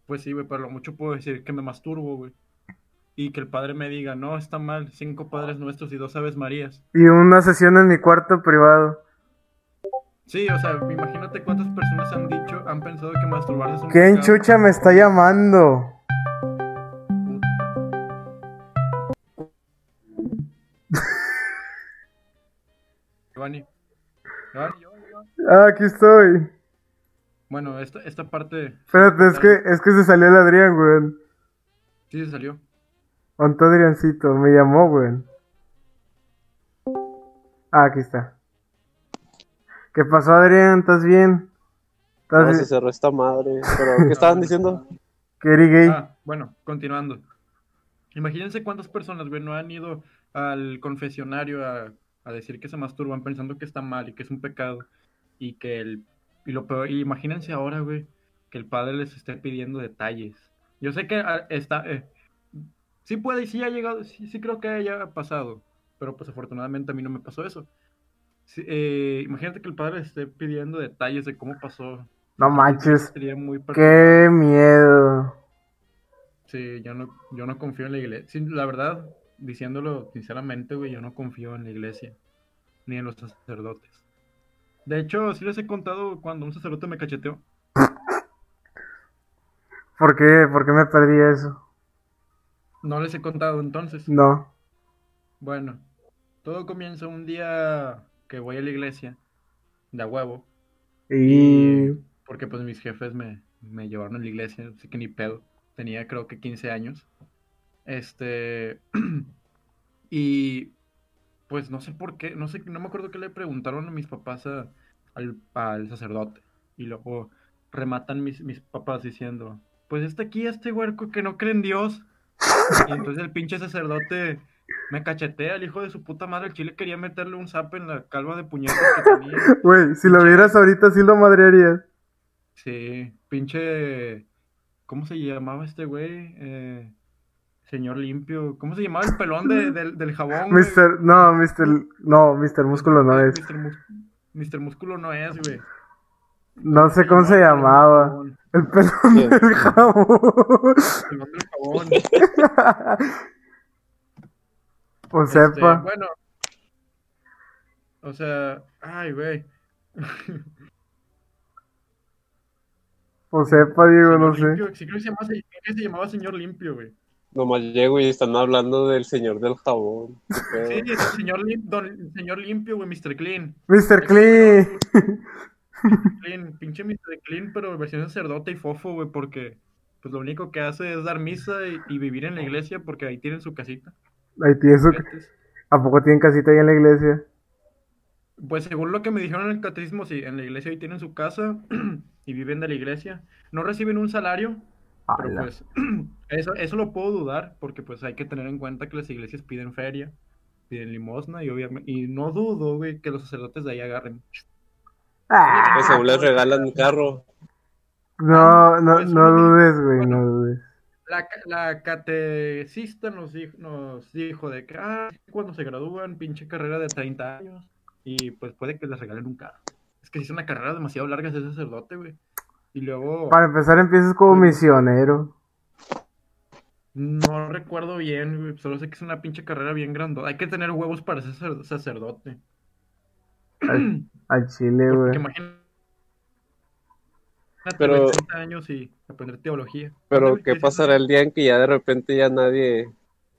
pues sí, güey, pero a lo mucho puedo decir que me masturbo, güey. Y que el padre me diga, no, está mal, cinco padres nuestros y dos aves marías. Y una sesión en mi cuarto privado. Sí, o sea, imagínate cuántas personas han dicho, han pensado que masturbarse es un ¿Quién pecado. chucha me está llamando? Giovanni. Giovanni, Giovanni, Giovanni. Ah, aquí estoy. Bueno, esta, esta parte Espérate, es que, es que se salió el Adrián, güey. sí se salió. Onto Adriancito, me llamó, güey. Ah, aquí está. ¿Qué pasó, Adrián? ¿Estás bien? ¿Estás No, bien? se cerró esta madre. Pero, ¿qué estaban diciendo? ¿Que eres gay? Ah, bueno, continuando. Imagínense cuántas personas, güey, no han ido al confesionario a, a decir que se masturban pensando que está mal y que es un pecado. Y que el. Y lo peor, y imagínense ahora, güey, que el padre les esté pidiendo detalles. Yo sé que ah, está. eh, sí puede, y sí ha llegado, sí, sí creo que haya pasado. Pero pues afortunadamente a mí no me pasó eso. Sí, eh, imagínate que el padre esté pidiendo detalles de cómo pasó. No manches. Sería muy Qué miedo. Sí, yo no, yo no confío en la iglesia. Sí, la verdad, diciéndolo sinceramente, güey, yo no confío en la iglesia. Ni en los sacerdotes. De hecho, sí les he contado cuando un sacerdote me cacheteó. ¿Por qué? ¿Por qué me perdí eso? No les he contado entonces. No. Bueno, todo comienza un día que voy a la iglesia, de a huevo. Y... Porque pues mis jefes me, me llevaron a la iglesia, así que ni pedo. Tenía creo que 15 años. Este... y pues no sé por qué, no sé, no me acuerdo qué le preguntaron a mis papás a- al, al sacerdote. Y luego rematan mis, mis papás diciendo, pues está aquí este huerco que no cree en Dios. Y entonces el pinche sacerdote me cachetea, el hijo de su puta madre. El chile quería meterle un zap en la calva de puñetas que tenía. Güey, si lo vieras ahorita sí lo madrearías. Sí, pinche. ¿Cómo se llamaba este güey? Eh, señor limpio. ¿Cómo se llamaba el pelón de- del, del jabón? güey? Mister... No, Mister... No, Mister Músculo no es. Mister, Mus- Mister Músculo no es, güey. No sé cómo se llamaba. El pelón del jabón. Pelón del jabón. O Este, sepa. bueno. O sea, ay, güey. O sepa, Diego, Señor no sé. Sí, creo que se llamaba, creo que se llamaba señor limpio, güey. Nomás llego y están hablando del señor del jabón. Sí, el señor, lim- don- señor limpio, güey, Mr. Clean. Mr. Clean. Clean, pinche Mr. Clean, pero versión sacerdote y fofo, güey, porque pues lo único que hace es dar misa y, y vivir en la iglesia porque ahí tienen su casita. Su... ¿A poco tienen casita ahí en la iglesia? Pues según lo que me dijeron en el catecismo, sí, en la iglesia ahí tienen su casa y viven de la iglesia. No reciben un salario, pero pues eso, eso lo puedo dudar porque pues hay que tener en cuenta que las iglesias piden feria, piden limosna y obviamente, y no dudo, güey, que los sacerdotes de ahí agarren. Ah, Pues según les regalan un carro. no, no, Pues, no dudes, güey, bueno. no dudes. La, la catecista nos dijo, nos dijo de que ah, cuando se gradúan, pinche carrera de 30 años, y pues puede que les regalen un carro. Es que si es una carrera demasiado larga ser sacerdote, güey. Y luego, Para empezar empiezas como misionero. no recuerdo bien, güey, solo sé que es una pinche carrera bien grande. Hay que tener huevos para ser sacer- sacerdote. Al, al chile, Porque güey. imagínate, Pero- güey, 30 años y aprender teología. Pero, ¿qué pasará el día en que ya de repente ya nadie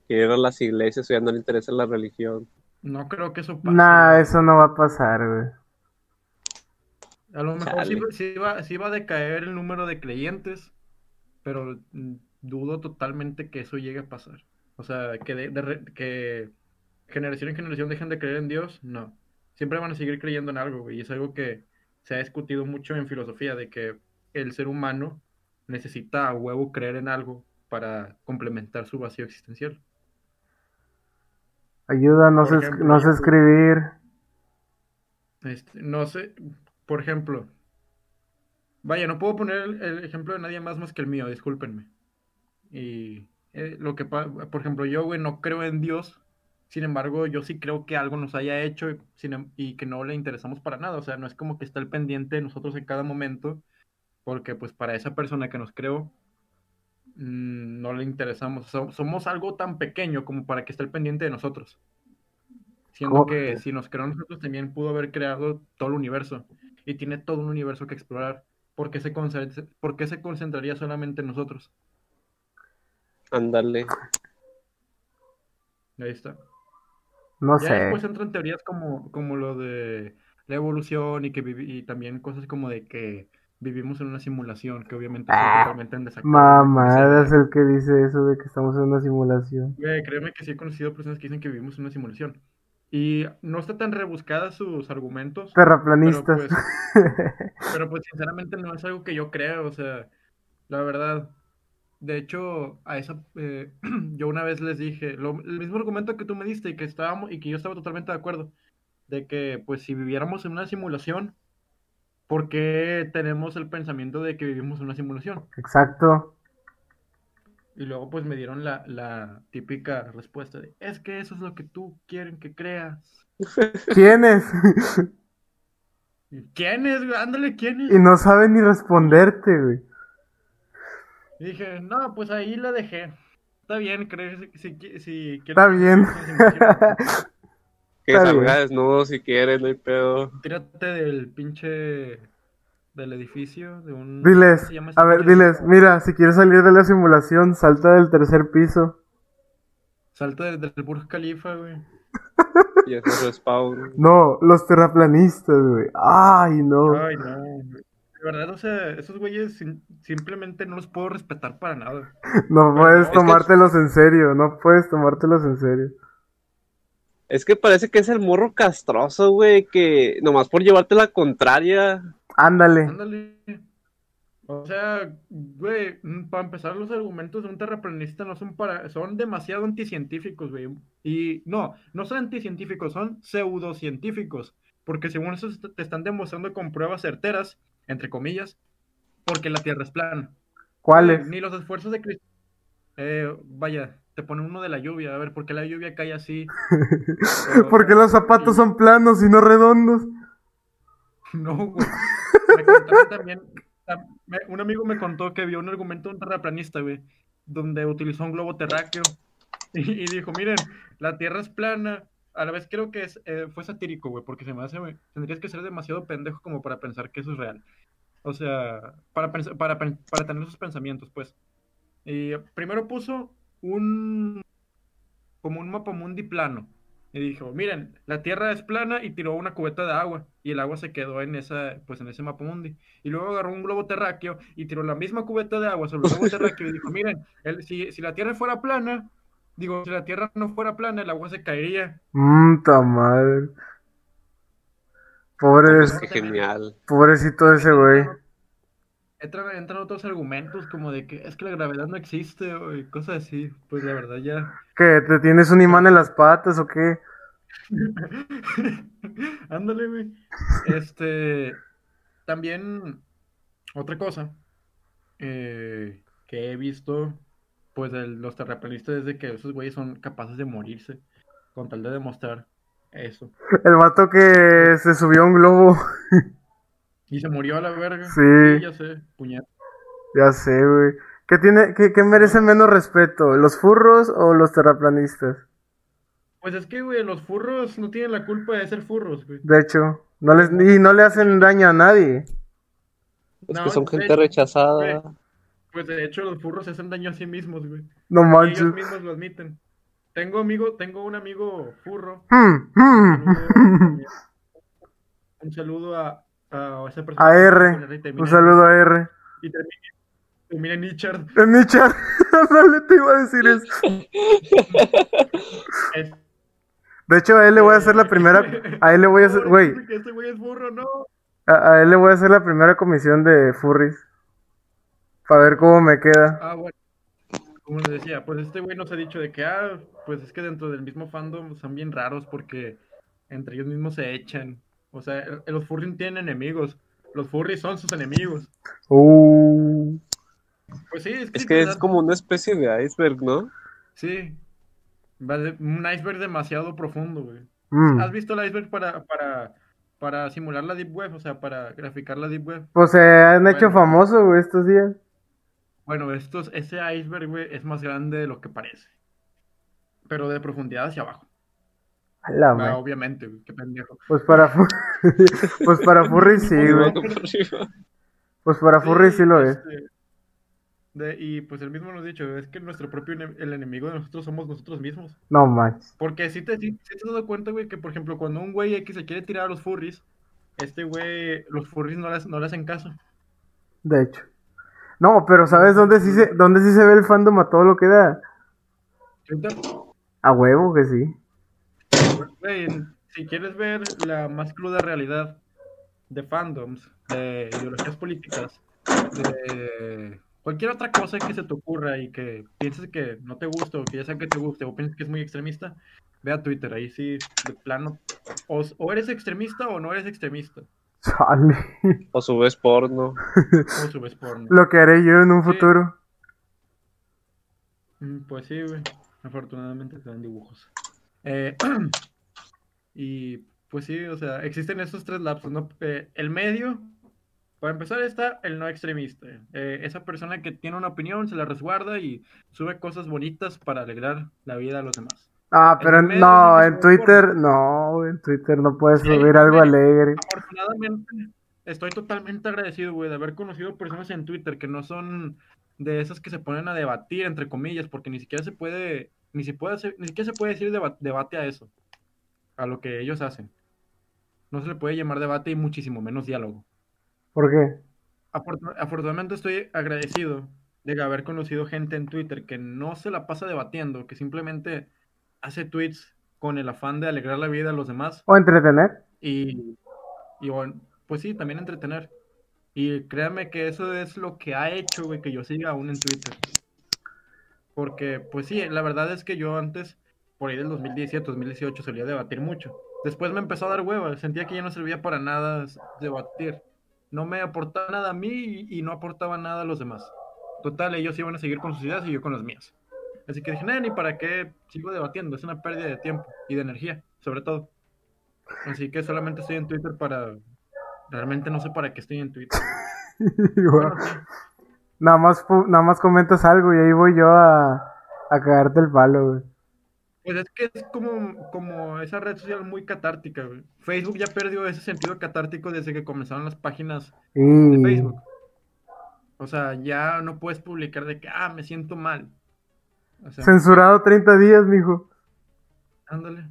quiere ir a las iglesias o ya no le interesa la religión. No creo que eso pase. Nah, eso no va a pasar, güey. A lo mejor sí, va, sí va a decaer el número de creyentes, pero mm, dudo totalmente que eso llegue a pasar. O sea, que, de- que generación en generación dejen de creer en Dios, no. Siempre van a seguir creyendo en algo, güey. Y es algo que se ha discutido mucho en filosofía, de que el ser humano necesita a huevo creer en algo para complementar su vacío existencial. Ayuda, no sé, ejemplo, no sé escribir. Este, no sé, por ejemplo, vaya, no puedo poner el, el ejemplo de nadie más más que el mío, discúlpenme. Y eh, lo que, por ejemplo, yo, güey, no creo en Dios, sin embargo, yo sí creo que algo nos haya hecho y, sin em- y que no le interesamos para nada, o sea, no es como que está el pendiente de nosotros en cada momento, porque pues para esa persona que nos creó, mm, no le interesamos, So- somos algo tan pequeño como para que esté el pendiente de nosotros. Siendo que si nos creó nosotros también pudo haber creado todo el universo y tiene todo un universo que explorar. ¿Por qué se, por qué se concentraría solamente en nosotros? Ándale. Ahí está. No Ya sé. después entran teorías como, como lo de la evolución y que y también cosas como de que vivimos en una simulación, que obviamente Ah, totalmente en desacuerdo Mamadas idea. el que dice eso de que estamos en una simulación. Güey, créeme que sí he conocido personas que dicen que vivimos en una simulación. Y no está tan rebuscadas sus argumentos, pero Terraplanistas. pues, pero pues sinceramente no es algo que yo creo, o sea, la verdad. De hecho, a esa, eh, yo una vez les dije, lo- el mismo argumento que tú me diste y que estábamos, y que yo estaba totalmente de acuerdo, de que pues si viviéramos en una simulación, ¿por qué tenemos el pensamiento de que vivimos una simulación? Exacto. Y luego pues me dieron la, la típica respuesta de, es que eso es lo que tú quieren que creas. ¿Quién es? ¿Quién es? güey? Ándale, ¿quién es? y no sabe ni responderte, güey. Y dije, no, pues ahí la dejé. Está bien, crees si, si, si quieres Está bien. Que Está salga bien. desnudo si quiere, no hay pedo. Tírate del pinche del edificio, de un... Diles, ¿cómo se llama ese a ver, pinche diles, mira, si quieres salir de la simulación, salta del tercer piso. Salta del, del Burj Khalifa, güey. Y es un respawn. No, los terraplanistas, güey. Ay, no. Ay, no. güey. De verdad, o sea, esos güeyes sim- simplemente no los puedo respetar para nada. No puedes es que- tomártelos en serio, no puedes tomártelos en serio. Es que parece que es el morro castroso, güey, que nomás por llevarte la contraria. Ándale. Ándale. O sea, güey, mm, para empezar, los argumentos de un terraplanista no son para, son demasiado anticientíficos, güey. Y no, no son anticientíficos, son pseudocientíficos. Porque según eso te están demostrando con pruebas certeras, entre comillas, porque la Tierra es plana. ¿Cuáles? Ni los esfuerzos de Cristo. Eh, vaya, te ponen uno de la lluvia, a ver, ¿por qué la lluvia cae así? Pero- Porque los zapatos son planos y no redondos. No, güey. Me contaron también. Un amigo me contó que vio un argumento de un terraplanista, güey, donde utilizó un globo terráqueo y, y dijo: Miren, la Tierra es plana. A la vez creo que es, eh, fue satírico, güey, porque se me hace, güey, tendrías que ser demasiado pendejo como para pensar que eso es real. O sea, para, para, para tener esos pensamientos, pues. Y primero puso un. como un mapamundi plano. Y dijo, miren, la tierra es plana y tiró una cubeta de agua. Y el agua se quedó en esa, pues en ese mapamundi. Y luego agarró un globo terráqueo y tiró la misma cubeta de agua sobre el globo terráqueo y dijo, miren, el- si, si la tierra fuera plana, digo, si la tierra no fuera plana, el agua se caería. Mmm, madre. Pobre, qué genial. pobrecito ese güey. Entran, entran otros argumentos como de que es que la gravedad no existe o cosas así. Pues la verdad ya. ¿Qué? ¿Te tienes un imán en las patas o qué? Ándale, güey. Este, también otra cosa eh, que he visto, pues de los terraplanistas es de que esos güeyes son capaces de morirse con tal de demostrar eso. El vato que se subió a un globo. Y se murió a la verga. Sí. ya sé, puñet. Ya sé, güey. ¿Qué tiene, qué, qué merece menos respeto? ¿Los furros o los terraplanistas? Pues es que, güey, los furros no tienen la culpa de ser furros, güey. De hecho, no les, y no le hacen daño a nadie. Es No, que son gente hecho, rechazada. Pues de hecho los furros se hacen daño a sí mismos, güey. No Y ellos manches. mismos lo admiten. tengo amigo, tengo un amigo furro. Hmm, Un hmm. saludo, un saludo a, a esa persona. A que R. Un saludo a R. Y termina, termina en Richard. En mi chat. Dale, te iba a decir eso. Es- De hecho, a él le voy a hacer la primera. A él le voy a hacer. Güey, este güey es furro, no. a, a él le voy a hacer la primera comisión de furries. Para ver cómo me queda. Ah, bueno. Como les decía, pues este güey nos ha dicho de que, ah, pues es que dentro del mismo fandom son bien raros porque entre ellos mismos se echan. O sea, los furries tienen enemigos. Los furries son sus enemigos. Uh. Pues sí, es que, Es que es como una especie de iceberg, ¿no? Sí. Un iceberg demasiado profundo, güey. mm. ¿Has visto el iceberg para, para, para simular la deep web? O sea, para graficar la deep web. Pues se han hecho famosos, güey, estos días. Bueno, estos, ese iceberg, güey, es más grande de lo que parece. Pero de profundidad hacia abajo. La Ah, madre. obviamente, güey, qué pendejo. Pues para Pues para furries sí, Pues, güey. Pues para furries sí lo es. este, de- y pues él mismo nos ha dicho, es que nuestro propio el enemigo de nosotros somos nosotros mismos. No manches. Porque si te, si, si te has dado cuenta, güey, que por ejemplo, cuando un güey X se quiere tirar a los furries, este güey, los furries no le, no le hacen caso. De hecho. No, pero ¿sabes dónde sí se, dónde sí se ve el fandom a todo lo que da? A huevo que sí. Si quieres ver la más cruda realidad de fandoms, de ideologías políticas, de cualquier otra cosa que se te ocurra y que pienses que no te gusta o que ya sea que te guste o pienses que es muy extremista, ve a Twitter, ahí sí, de plano, o, o eres extremista o no eres extremista, Chale. O subes porno. o subes porno. Lo que haré yo en un Sí. futuro. Mm, Pues sí, güey. Afortunadamente te dan dibujos. Eh, y pues sí, o sea, existen esos tres lapsos, ¿no? Eh, el medio, para empezar, está el no extremista. Eh, esa persona que tiene una opinión, se la resguarda y sube cosas bonitas para alegrar la vida a los demás. Ah, pero medio no, en Twitter, no, en Twitter no puedes Sí, subir algo alegre. Afortunadamente, estoy totalmente agradecido, güey, de haber conocido personas en Twitter que no son de esas que se ponen a debatir, entre comillas, porque ni siquiera se puede, ni se puede ni siquiera se puede decir deba- debate a eso, a lo que ellos hacen. No se le puede llamar debate y muchísimo menos diálogo. ¿Por qué? Afortun- afortunadamente estoy agradecido de haber conocido gente en Twitter que no se la pasa debatiendo, que simplemente hace tweets con el afán de alegrar la vida a los demás O entretener. y, y bueno, pues sí, también entretener. Y créanme que eso es lo que ha hecho, güey, que yo siga aún en Twitter. Porque, pues sí, la verdad es que yo antes, por ahí del 2017, 2018, solía debatir mucho. Después me empezó a dar hueva, sentía que ya no servía para nada debatir. No me aportaba nada a mí y, no aportaba nada a los demás. Total, ellos iban a seguir con sus ideas y yo con las mías. Así que dije, "Nah, ni para qué sigo debatiendo, es una pérdida de tiempo y de energía, sobre todo. Así que solamente estoy en Twitter para... Realmente no sé para qué estoy en Twitter. Bueno. Nada más, nada más comentas algo y ahí voy yo a, a cagarte el palo, güey. Pues es que es como, como esa red social muy catártica, güey. Facebook ya perdió ese sentido catártico desde que comenzaron las páginas de Y... Facebook. O sea, ya no puedes publicar de que, ah, me siento mal. O sea, Censurado 30 días, mijo. ándale,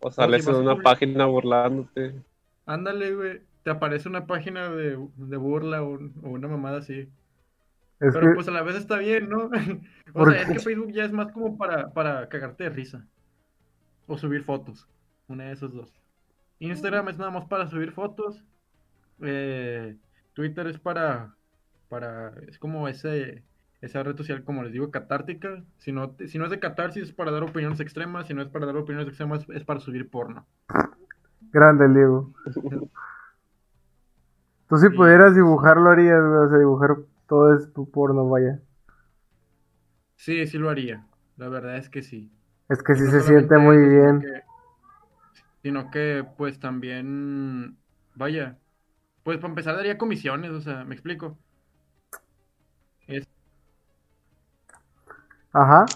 O sales en una página burlándote. ándale, güey. Te aparece una página de, de burla o, o una mamada así. Es Pero que, pues a la vez está bien, ¿no? O ¿Por sea, es que Facebook ya es más como para, para cagarte de risa. O subir fotos. Una de esos dos. Instagram es nada más para subir fotos. Eh, Twitter es para, para. Es como ese, esa red social, como les digo, catártica. Si no, si no es de catarsis, es para dar opiniones extremas. Si no es para dar opiniones extremas, es para subir porno. grande Diego. Tú si Sí, pudieras sí. dibujar, lo harías. O sea, dibujar todo es tu porno, vaya. Sí, sí lo haría. La verdad es que sí. Es que sí no se siente muy eso, sino bien. que- Sino que, pues también, vaya, pues para empezar daría comisiones, o sea, me explico. Es, Ajá.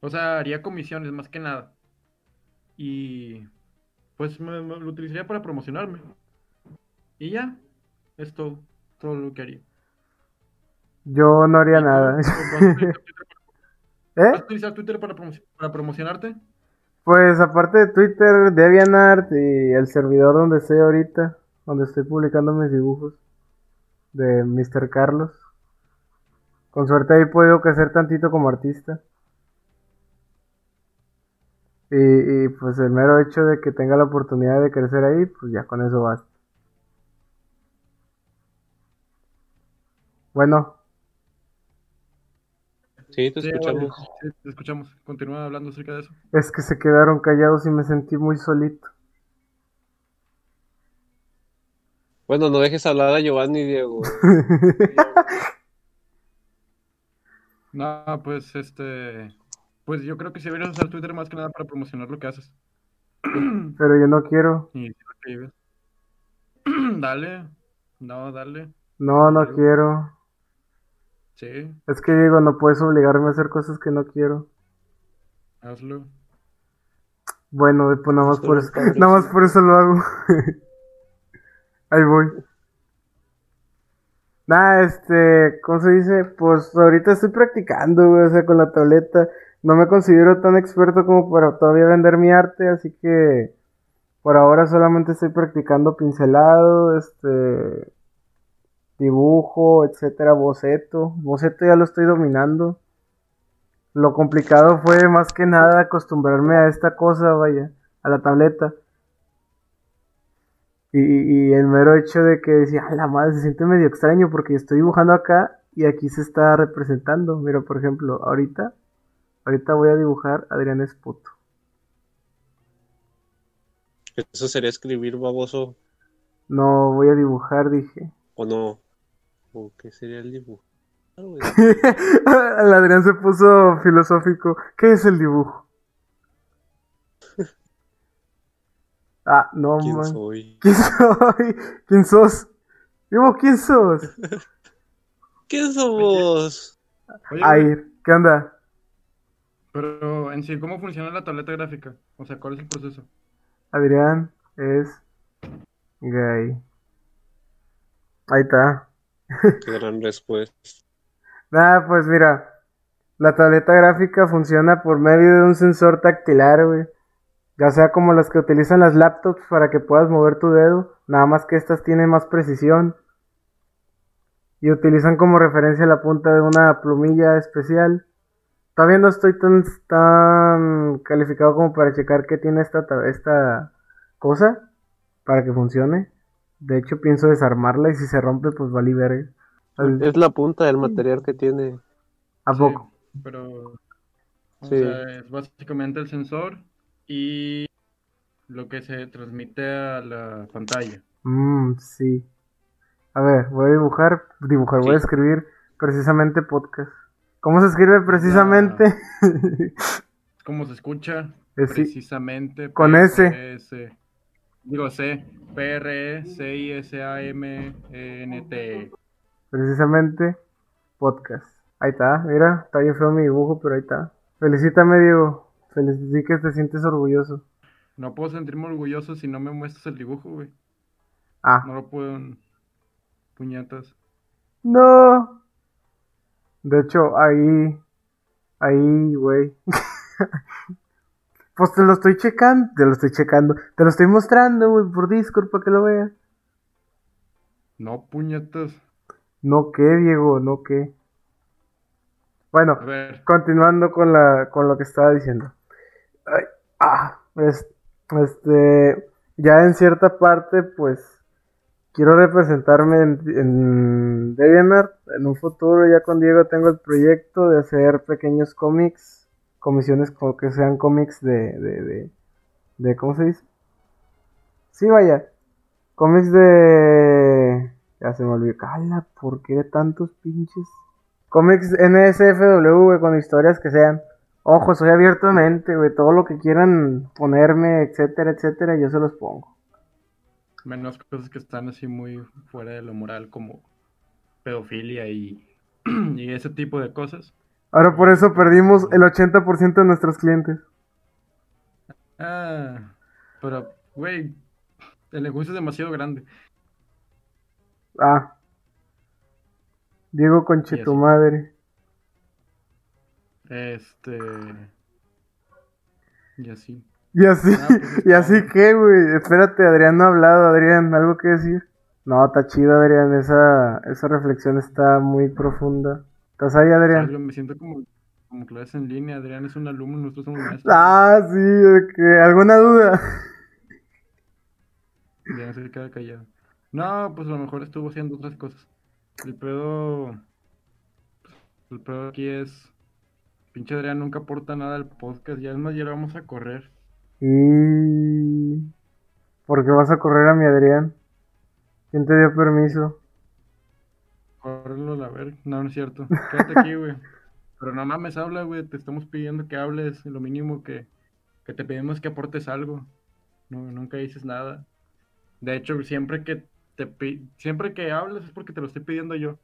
o sea, haría comisiones más que nada. Y pues me- me lo utilizaría para promocionarme. Y ya, es todo, todo lo que haría. Yo no haría nada. ¿Vas a utilizar Twitter para- ¿Eh? ¿Vas a utilizar Twitter para, promo- para promocionarte? Pues aparte de Twitter, DeviantArt y el servidor donde estoy ahorita, donde estoy publicando mis dibujos de Mr. Carlos. Con suerte ahí puedo crecer tantito como artista. Y, y pues el mero hecho de que tenga la oportunidad de crecer ahí, pues ya con eso basta. Bueno, Sí, te escuchamos. Sí, te escuchamos. Continúa hablando acerca de eso. es que se quedaron callados y me sentí muy solito. Bueno, no dejes hablar a Giovanni, Diego. No, pues este. Pues yo creo que si deberías usar Twitter más que nada para promocionar lo que haces. Pero yo no quiero. Dale. No, dale. No, no quiero. Sí, Es que digo, no puedes obligarme a hacer cosas que no quiero. hazlo. Bueno, pues nada más por eso, nada más por eso lo hago. Ahí voy. Nada, este, ¿cómo se dice? Pues ahorita estoy practicando, güey, o sea, con la tableta. No me considero tan experto como para todavía vender mi arte, así que por ahora solamente estoy practicando pincelado, este, dibujo, etcétera, boceto. Boceto ya lo estoy dominando. Lo complicado fue más que nada acostumbrarme a esta cosa, vaya, a la tableta. Y, el mero hecho de que decía, a la madre, se siente medio extraño porque estoy dibujando acá y aquí se está representando. Mira, por ejemplo, ahorita, ahorita voy a dibujar a Adrián Espoto. Eso sería escribir baboso No voy a dibujar, dije. o no. ¿O qué sería el dibujo? El Adrián se puso filosófico. ¿Qué es el dibujo? Ah, no, ¿Quién man. soy? ¿Quién soy? ¿Quién sos? Digo, ¿quién sos? ¿Quién güey, Air, ¿qué onda? pero en sí, ¿cómo funciona la tableta gráfica? O sea, ¿cuál es el proceso? Adrián es gay. Ahí está. Qué gran respuesta. Nada, pues mira, la tableta gráfica funciona por medio de un sensor tactilar, güey. Ya sea como las que utilizan las laptops para que puedas mover tu dedo, nada más que estas tienen más precisión. Y utilizan como referencia la punta de una plumilla especial. Todavía no estoy tan, tan calificado como para checar qué tiene esta, ta- esta cosa para que funcione. De hecho, pienso desarmarla y si se rompe, pues vale verga. Al- Es la punta del material que tiene. ¿A Sí, poco? pero. O Sí. sea, es básicamente el sensor y lo que se transmite a la pantalla. Mmm, sí. A ver, voy a dibujar, dibujar, voy a escribir precisamente podcast. ¿Cómo se escribe precisamente? Es como se escucha Es sí. precisamente. Con S. S. Digo C. P R E C I S A M E N T. Precisamente podcast. Ahí está, mira, está bien feo mi dibujo, pero ahí está. Felicítame, Diego. Felicí que te sientes orgulloso. No puedo sentirme orgulloso si no me muestras el dibujo, güey. Ah, No lo puedo. Puñetas. no. De hecho, ahí, ahí, güey. Pues te lo estoy checando, te lo estoy checando, te lo estoy mostrando, güey, por Discord para que lo veas. No, puñetas. No que, Diego, no que. Bueno, continuando con la con lo que estaba diciendo. Ay, ah, es- este, ya en cierta parte, pues quiero representarme en, en DeviantArt. En un futuro, ya con Diego, tengo el proyecto de hacer pequeños cómics, comisiones como que sean cómics de, de, de, ¿cómo se dice? Sí, vaya, cómics de, ya se me olvidó, cala, ¿por qué tantos pinches? Cómics NSFW, güey, con historias que sean. Ojo, soy abierto de mente, güey. Todo lo que quieran ponerme, etcétera, etcétera, yo se los pongo. Menos cosas que están así muy fuera de lo moral, como pedofilia y, y ese tipo de cosas. Ahora por eso perdimos el 80% de nuestros clientes. Ah, pero, güey, el negocio es demasiado grande. Ah. Diego conche tu madre. Este. Y así. Y así, Ah, pues y así que, güey. Espérate, Adrián no ha hablado. Adrián, ¿algo que decir? No, está chido, Adrián. Esa, esa reflexión está muy profunda. ¿Estás ahí, Adrián? Algo, Me siento como, como clase en línea. Adrián es un alumno, nosotros somos maestros. Ah, sí, que alguna duda. Ya se queda callado. No, pues a lo mejor estuvo haciendo otras cosas. El pedo. El pedo aquí es. Pinche Adrián nunca aporta nada al podcast. Ya es más, ya lo vamos a correr. Y... ¿Por qué vas a correr a mi Adrián? ¿Quién te dio permiso? A la verga. No, no es cierto. Quédate aquí, güey. Pero no mames, habla, güey. Te estamos pidiendo que hables. Lo mínimo que, que te pedimos es que aportes algo. No, nunca dices nada. De hecho, siempre que te siempre que hablas es porque te lo estoy pidiendo yo.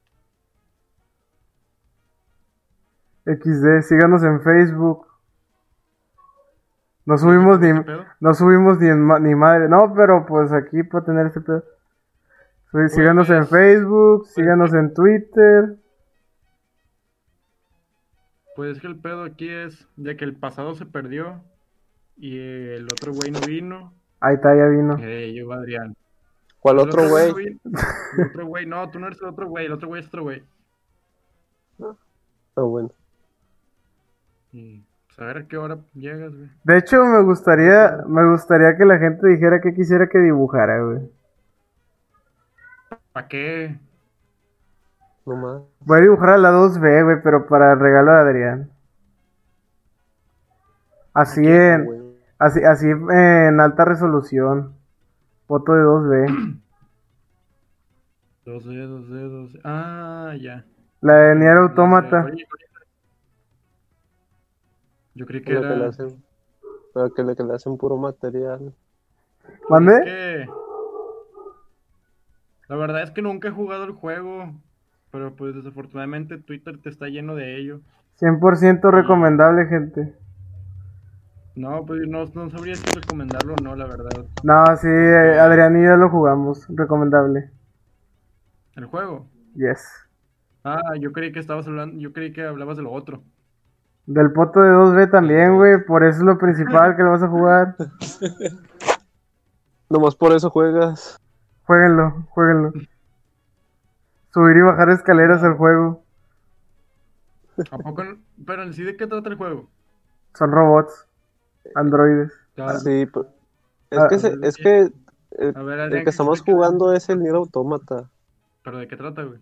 XD, síganos en Facebook. No subimos ni, no subimos ni, en ma- ni madre. No, pero pues aquí para tener este pedo. Sí, Síganos en Facebook, síganos en Twitter. Pues es que el pedo aquí es de que el pasado se perdió y el otro güey no vino. Ahí está, ya vino. Eh, llegó Adrián. ¿Cuál El otro no güey? El otro güey, no, tú no eres el otro güey, el otro güey es otro güey. Ah, bueno. Y pues a ver a qué hora llegas, güey. De hecho, me gustaría, me gustaría que la gente dijera que quisiera que dibujara, güey. ¿Para qué? No más. Voy a dibujar a la 2B, güey, pero para el regalo de Adrián. Así en, así, así en alta resolución. Foto de 2B. Dos dedos, dedos. Ah, ya. La de Nier Automata. Oye, oye. Yo creí que Pero que le era. hacen, pero que le, que le hacen puro material. ¿Mande? La verdad es que nunca he jugado el juego, pero pues desafortunadamente Twitter te está lleno de ello. 100% recomendable, gente. No, pues no, no sabría si recomendarlo o no, la verdad. No, sí, eh, Adrián y yo lo jugamos. Recomendable. El juego. Yes. Ah, yo creí que estabas hablando, yo creí que hablabas de lo otro. Del poto de 2B también, güey. Por eso es lo principal que lo vas a jugar. Nomás por eso juegas. Jueguenlo, jueguenlo. Subir y bajar escaleras al juego. ¿A poco? no? Pero en sí, ¿de qué trata el juego? Son robots. Androides. Ya, Sí, pero- es Ah, que, se- es que eh, A ver, el que estamos jugando es el Nier Automata. ¿Pero de qué trata, güey?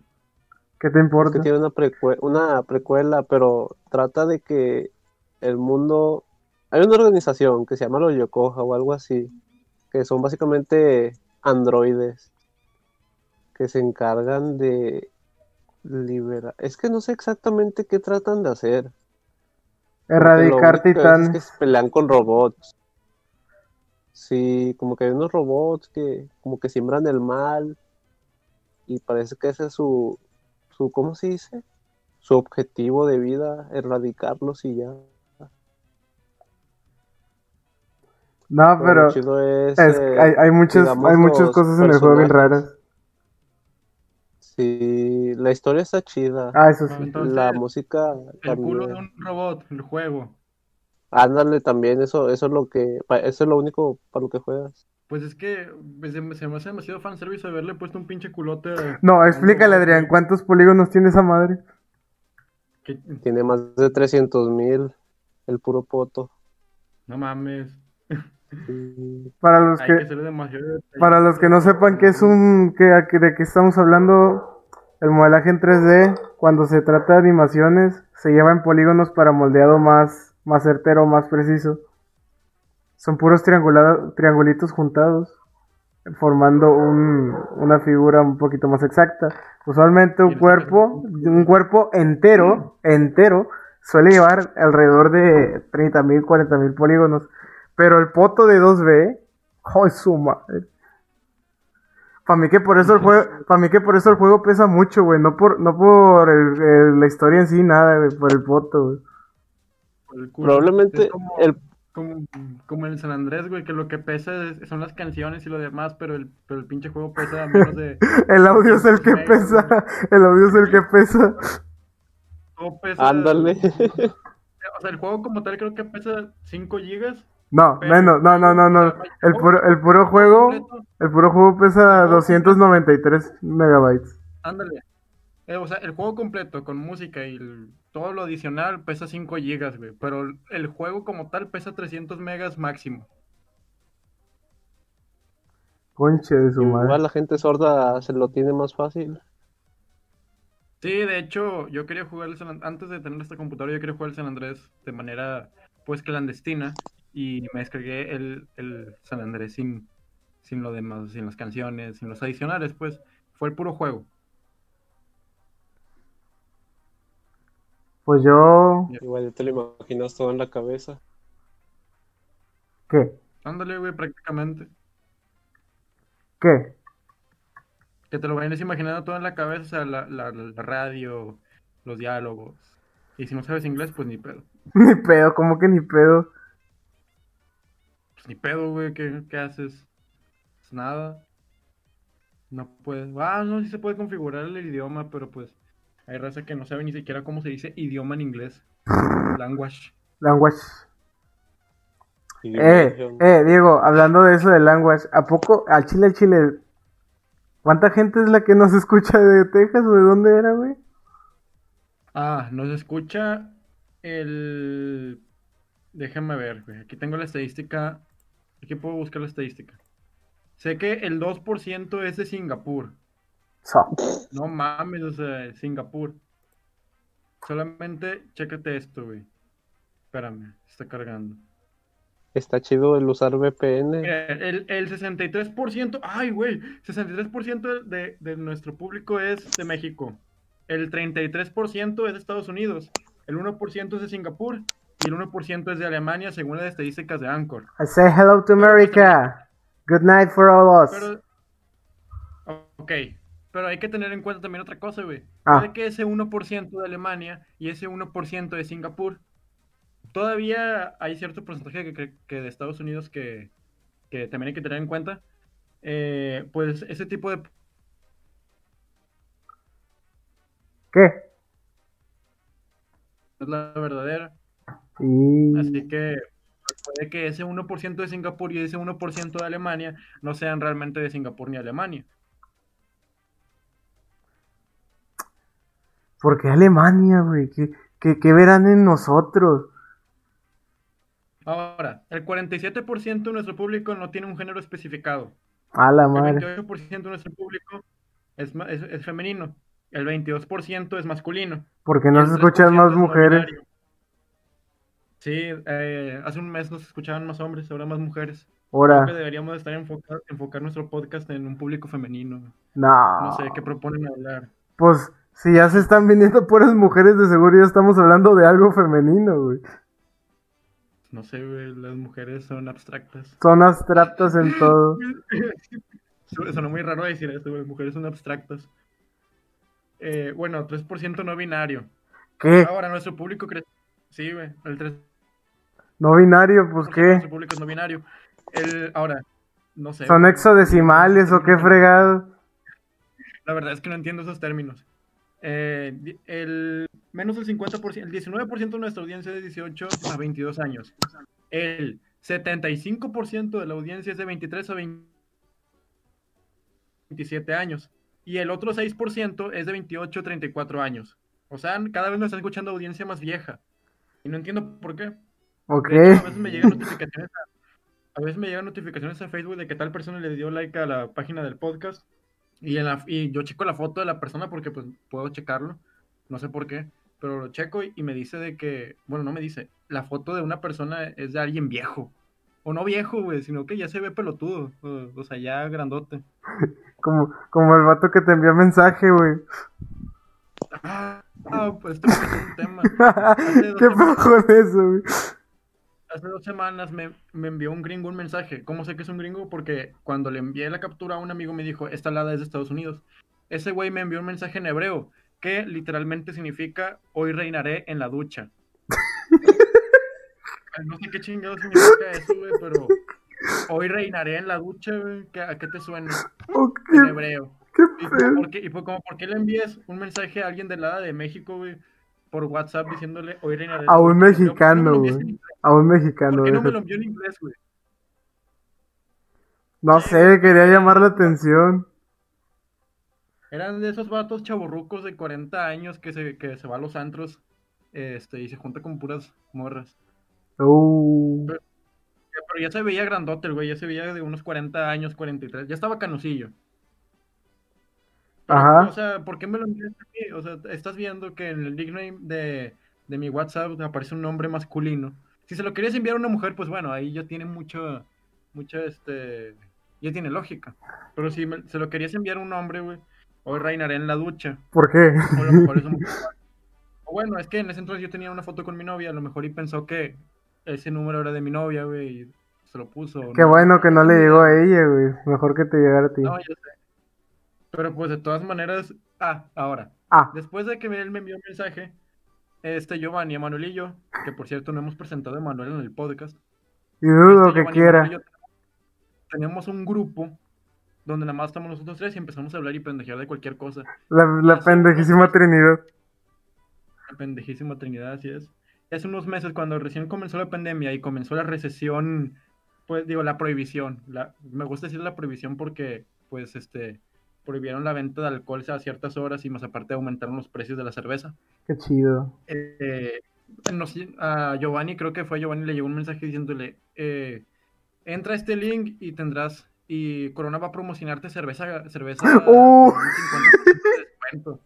¿Qué te Es importa? que tiene una, precue- una precuela, pero trata de que el mundo... Hay una organización que se llama los Yokoha o algo así, que son básicamente androides que se encargan de liberar... Es que no sé exactamente qué tratan de hacer. Erradicar ves es que titanes. se pelean con robots. Sí, como que hay unos robots que como que siembran el mal y parece que ese es su, su ¿cómo se dice? Su objetivo de vida, erradicarlos y ya. No, Pero pero es, es- eh, hay, hay muchas, digamos, hay muchas los cosas en el juego bien raras. Sí, la historia está chida. Ah, eso sí. Entonces, la música el culo de un robot, el juego. Ándale también, eso, eso es lo que, eso es lo único para lo que juegas. Pues es que pues, se me se me hace demasiado fanservice haberle puesto un pinche culote. a- No, explícale, Adrián, ¿cuántos polígonos tiene esa madre? Tiene más de 300 mil el puro poto. no mames. Para los que para los que no sepan qué es un, que, de qué estamos hablando, el modelaje en 3D, cuando se trata de animaciones, se lleva en polígonos para moldeado más, más certero, más preciso. Son puros triangulitos juntados, formando un, una figura un poquito más exacta. Usualmente un cuerpo, un cuerpo entero, entero, suele llevar alrededor de 30.000, 40.000 polígonos. Pero el poto de 2B, ¡ay su madre! Para mí que por eso el juego, para mí que por eso el juego pesa mucho, güey, no por, no por el- el- la historia en sí, nada, güey, por el poto, güey. Por el culo. Probablemente Es como, el, como, como en San Andrés, güey, que lo que pesa es- son las canciones y lo demás, pero el, pero el pinche juego pesa menos de. El audio es el que pesa, el audio es el que pesa. Todo pesa. ándale. o sea, el juego como tal creo que pesa 5 gigas. No, Pero- menos, no, no, no, no. El puro, el puro juego, el puro juego pesa juego 293 megabytes. Ándale. Eh, o sea, el juego completo con música y el- todo lo adicional pesa 5 gigas, güey. Pero el- juego como tal pesa 300 megas máximo. Conche de su Igual madre. la gente sorda se lo tiene más fácil. Sí, de hecho, yo quería jugar el San An- antes de tener esta computadora, yo quería jugar el San Andrés de manera, pues, clandestina. Y me descargué el, el San Andrés sin, sin lo demás, sin las canciones, sin los adicionales, pues. Fue el puro juego. Pues yo. Igual ya te lo imaginas todo en la cabeza. ¿Qué? Ándale, güey, prácticamente. ¿Qué? Que te lo vayas imaginando todo en la cabeza, o sea, la, la- la radio, los diálogos. Y si no sabes inglés, pues ni pedo. Ni pedo, como que ni pedo. Ni pedo, güey, ¿qué, qué haces? Pues nada. No puedes. Ah, no, sí se puede configurar el idioma, pero pues hay raza que no sabe ni siquiera cómo se dice idioma en inglés. Language. Language. Eh, eh, Diego, hablando de eso de language, ¿a poco al chile, al chile, cuánta gente es la que nos escucha de Texas o de dónde era, güey? Ah, nos escucha el... Déjame ver, güey. Aquí tengo la estadística. Aquí puedo buscar la estadística. Sé que el 2% es de Singapur. So, No mames, o sea, Singapur. Solamente chécate esto, güey. Espérame, está cargando. Está chido el usar VPN. Mira, el, el 63%, ay, güey, 63% de, de nuestro público es de México. El 33% es de Estados Unidos. El 1% es de Singapur. Y el 1% es de Alemania, según las estadísticas de Anchor. I say hello to America. Good night for all us. Pero. Ok. Pero hay que tener en cuenta también otra cosa, güey. Ah. Puede que ese 1% de Alemania y ese 1% de Singapur. Todavía hay cierto porcentaje que, que- que de Estados Unidos que, que también hay que tener en cuenta. Eh, pues ese tipo de ¿Qué? es la verdadera. Así que puede que ese 1% de Singapur y ese 1% de Alemania no sean realmente de Singapur ni Alemania. ¿Por qué Alemania, güey? ¿Qué, qué, qué verán en nosotros? Ahora, el 47% de nuestro público no tiene un género especificado. A la El madre. 28% de nuestro público es, es- es femenino. El 22% es masculino. ¿Por qué y no el se escuchan 3% más mujeres? Sí, eh, hace un mes nos escuchaban más hombres, ahora más mujeres. Creo que Ahora, deberíamos estar enfocar, enfocar nuestro podcast en un público femenino. no. No sé qué proponen hablar. Pues si ya se están viniendo puras mujeres, de seguro ya estamos hablando de algo femenino, güey. No sé, güey, las mujeres son abstractas. Son abstractas en todo. Sonó muy raro decir esto, güey, mujeres son abstractas. Eh, bueno, 3% no binario. ¿Qué? Ahora, nuestro público crece. Sí, güey, el 3% No binario, pues qué. nuestro público es no binario. El, ahora, no sé. ¿Son güey. hexadecimales o qué fregado? La verdad es que no entiendo esos términos. Eh, el menos del 50%, el 19% de nuestra audiencia es de 18 a 22 años. El 75% de la audiencia es de 23 a 27 años. Y el otro 6% es de 28 a 34 años. O sea, cada vez nos están escuchando audiencia más vieja. Y no entiendo por qué. Ok. Hecho, a veces me llegan notificaciones a, a veces me llegan notificaciones a Facebook de que tal persona le dio like a la página del podcast y, en la, y yo checo la foto de la persona porque pues puedo checarlo, no sé por qué, pero lo checo y, y me dice de que, bueno, no me dice, la foto de una persona es de alguien viejo. O no viejo, güey, sino que ya se ve pelotudo, o, o sea, ya grandote. Como, como el vato que te envió mensaje, güey. Ah, ah, pues este es un tema. ¿Qué con eso, güey? Hace dos semanas me, me envió un gringo un mensaje. ¿Cómo sé que es un gringo? Porque cuando le envié la captura a un amigo me dijo, esta lada es de Estados Unidos. Ese güey me envió un mensaje en hebreo que literalmente significa, hoy reinaré en la ducha. no sé qué chingado significa eso, güey, pero hoy reinaré en la ducha, güey. ¿Qué- ¿A qué te suena? En hebreo. Y, por qué, y pues como, ¿por qué le envías un mensaje a alguien del lado de México, güey? Por WhatsApp diciéndole, oye, Reina, A un ¿por qué no me mexicano, güey. en? A un ¿Por mexicano, qué no me güey. lo envió en inglés, güey? No sé, quería llamar la atención. Eran de esos vatos chavorrucos de 40 años que se, que se va a los antros este, y se junta con puras morras. Uh, Ya, Pero ya se veía grandote el güey, ya se veía de unos 40 años, 43. Ya estaba canosillo. Pero, Ajá. O sea, ¿por qué me lo enviaste a mí? O sea, estás viendo que en el nickname de, de mi WhatsApp aparece un nombre masculino. Si se lo querías enviar a una mujer, pues bueno, ahí ya tiene mucho, mucho, este, ya tiene lógica. Pero si me- se lo querías enviar a un hombre, güey, hoy reinaré en la ducha. ¿por qué? O a lo mejor es un- O bueno, es que en ese entonces yo tenía una foto con mi novia, a lo mejor y pensó que ese número era de mi novia, güey, y se lo puso. Qué bueno que no le llegó a ella, güey. Mejor que te llegara a ti. No, yo sé. Pero pues de todas maneras, ah, ahora, Ah, después de que él me envió un mensaje, este Giovanni, Emanuel y yo, que por cierto no hemos presentado a Emanuel en el podcast, y dudo este que Giovanni, Emanuel y quiera. yo teníamos un grupo donde nada más estamos nosotros tres y empezamos a hablar y pendejear de cualquier cosa. La, la hace pendejísima Trinidad. La pendejísima Trinidad, así es. Hace unos meses, cuando recién comenzó la pandemia y comenzó la recesión, pues digo, la prohibición. La, me gusta decir la prohibición porque, pues, este, prohibieron la venta de alcohol a ciertas horas y más aparte aumentaron los precios de la cerveza. Qué chido. Eh, no a Giovanni, creo que fue a Giovanni, le llegó un mensaje diciéndole, eh, entra a este link y tendrás, y Corona va a promocionarte cerveza, cerveza con un 50% de descuento.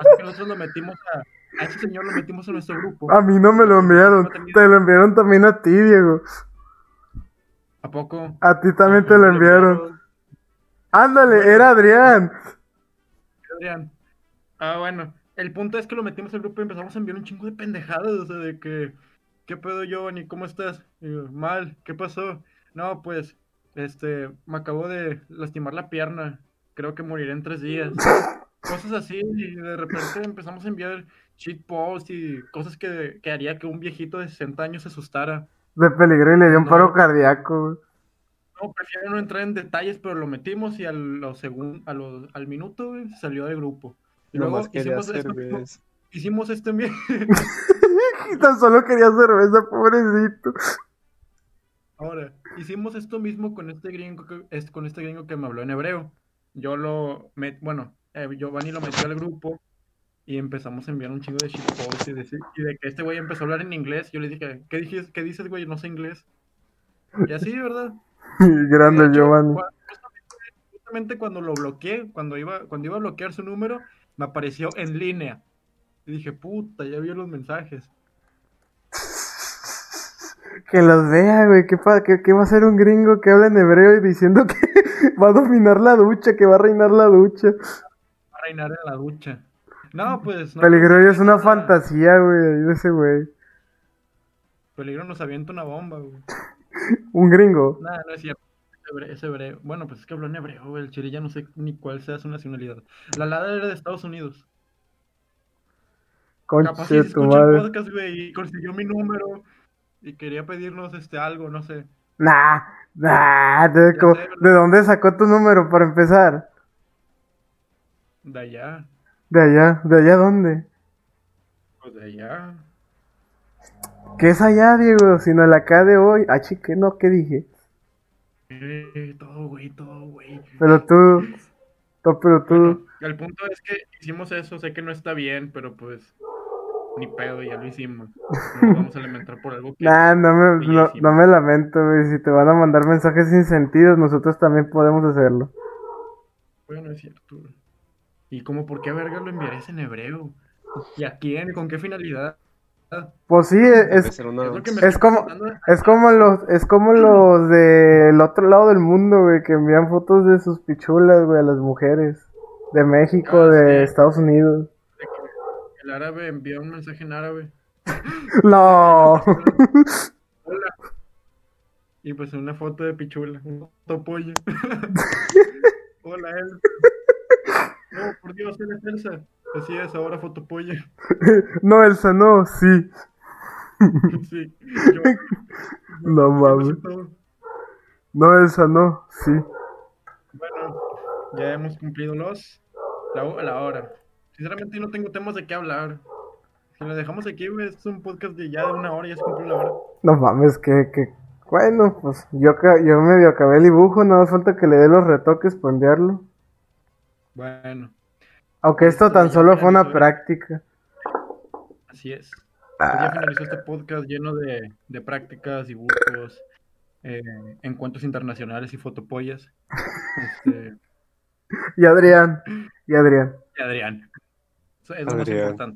Así que nosotros lo metimos a, a ese señor lo metimos a nuestro grupo. A mí no me lo enviaron. Te lo enviaron también a ti, Diego. ¿A poco? A ti también te lo enviaron. Ándale, era Adrián. Adrián. Ah, bueno. El punto es que lo metimos al grupo y empezamos a enviar un chingo de pendejadas, o sea, de que, ¿qué pedo, Giovanni? ¿Cómo estás? Yo, mal, ¿qué pasó? No, pues, este, me acabo de lastimar la pierna, creo que moriré en tres días. Cosas así, y de repente empezamos a enviar cheat posts y cosas que, que haría que un viejito de 60 años se asustara. De peligro y le dio un No. paro cardíaco. No, prefiero no entrar en detalles, pero lo metimos y a los segun- a los, al minuto, güey, salió del grupo. Y luego hicimos esto hicimos este mi- Y tan solo quería cerveza, pobrecito. ahora hicimos esto mismo con este gringo que, es- con este gringo que me habló en hebreo. Yo lo met- bueno eh, Giovanni lo metió al grupo y empezamos a enviar un chingo de shitposts y, decir- y de que este güey empezó a hablar en inglés. Yo le dije ¿qué dices qué dices güey no sé inglés y así verdad Grande hecho, Giovanni. justamente- cuando lo bloqueé cuando iba cuando iba a bloquear su número me apareció en línea y dije puta ya vio los mensajes Que los vea, güey. ¿Qué, qué, qué va a ser un gringo que habla en hebreo y diciendo que va a dominar la ducha, que va a reinar la ducha? a reinar en la ducha no pues no, Peligro es una fantasía, güey, de ese güey. Peligro nos avienta una bomba, güey. Un gringo. Nada, no es cierto. Es hebreo, es hebreo. Bueno, pues es que habló en hebreo. El chile ya no sé ni cuál sea su nacionalidad. La Lada era de Estados Unidos. Capaz Conche si de tu el madre. podcast, güey, y consiguió mi número y quería pedirnos este algo, no sé. Nah, nah. ¿De. ¿de dónde sacó tu número para empezar? De allá, De allá. ¿De allá dónde? pues de allá. ¿Qué es allá, Diego? Sino el acá de hoy. Ah, chique, no, ¿qué dije? Eh, todo, güey, todo, güey. Pero tú. to- pero tú. Bueno, el punto es que hicimos eso, sé que no está bien, pero pues ni pedo, ya lo hicimos. No nos vamos a lamentar por algo que Nah, no me, no, no me lamento, güey. Si te van a mandar mensajes sin sentido, nosotros también podemos hacerlo. Bueno, es cierto. güey. ¿Y cómo por qué verga lo enviarías en hebreo? ¿Y a quién? ¿Con qué finalidad? Pues sí, es, una- como- es como los, es como los del otro lado del mundo, güey, que envían fotos de sus pichulas, güey, a las mujeres. De México, Ah, de sí. Estados Unidos. El árabe envió un mensaje en árabe. No. Hola. Y pues una foto de pichula, un topollo. Hola, él. No, por Dios, él es Elsa. Así es, ahora fotopolla. No, Elsa, no, sí. Sí. Yo, No mames. No, Elsa, no, sí. Bueno, ya hemos cumplido los. La, la hora. Sinceramente, no tengo temas de qué hablar. Si lo dejamos aquí, es un podcast de ya de una hora, ya se cumplió la hora. No mames, que, que... Bueno, pues yo, yo medio acabé el dibujo, no hace falta que le dé los retoques para enviarlo. Bueno, Aunque esto tan solo fue una práctica. así es. Pues ya finalizó este podcast lleno de, de prácticas, dibujos, eh, encuentros internacionales y fotopollas. Este, Y Adrián, y Adrián. y Adrián. Eso es lo más Adrián. importante.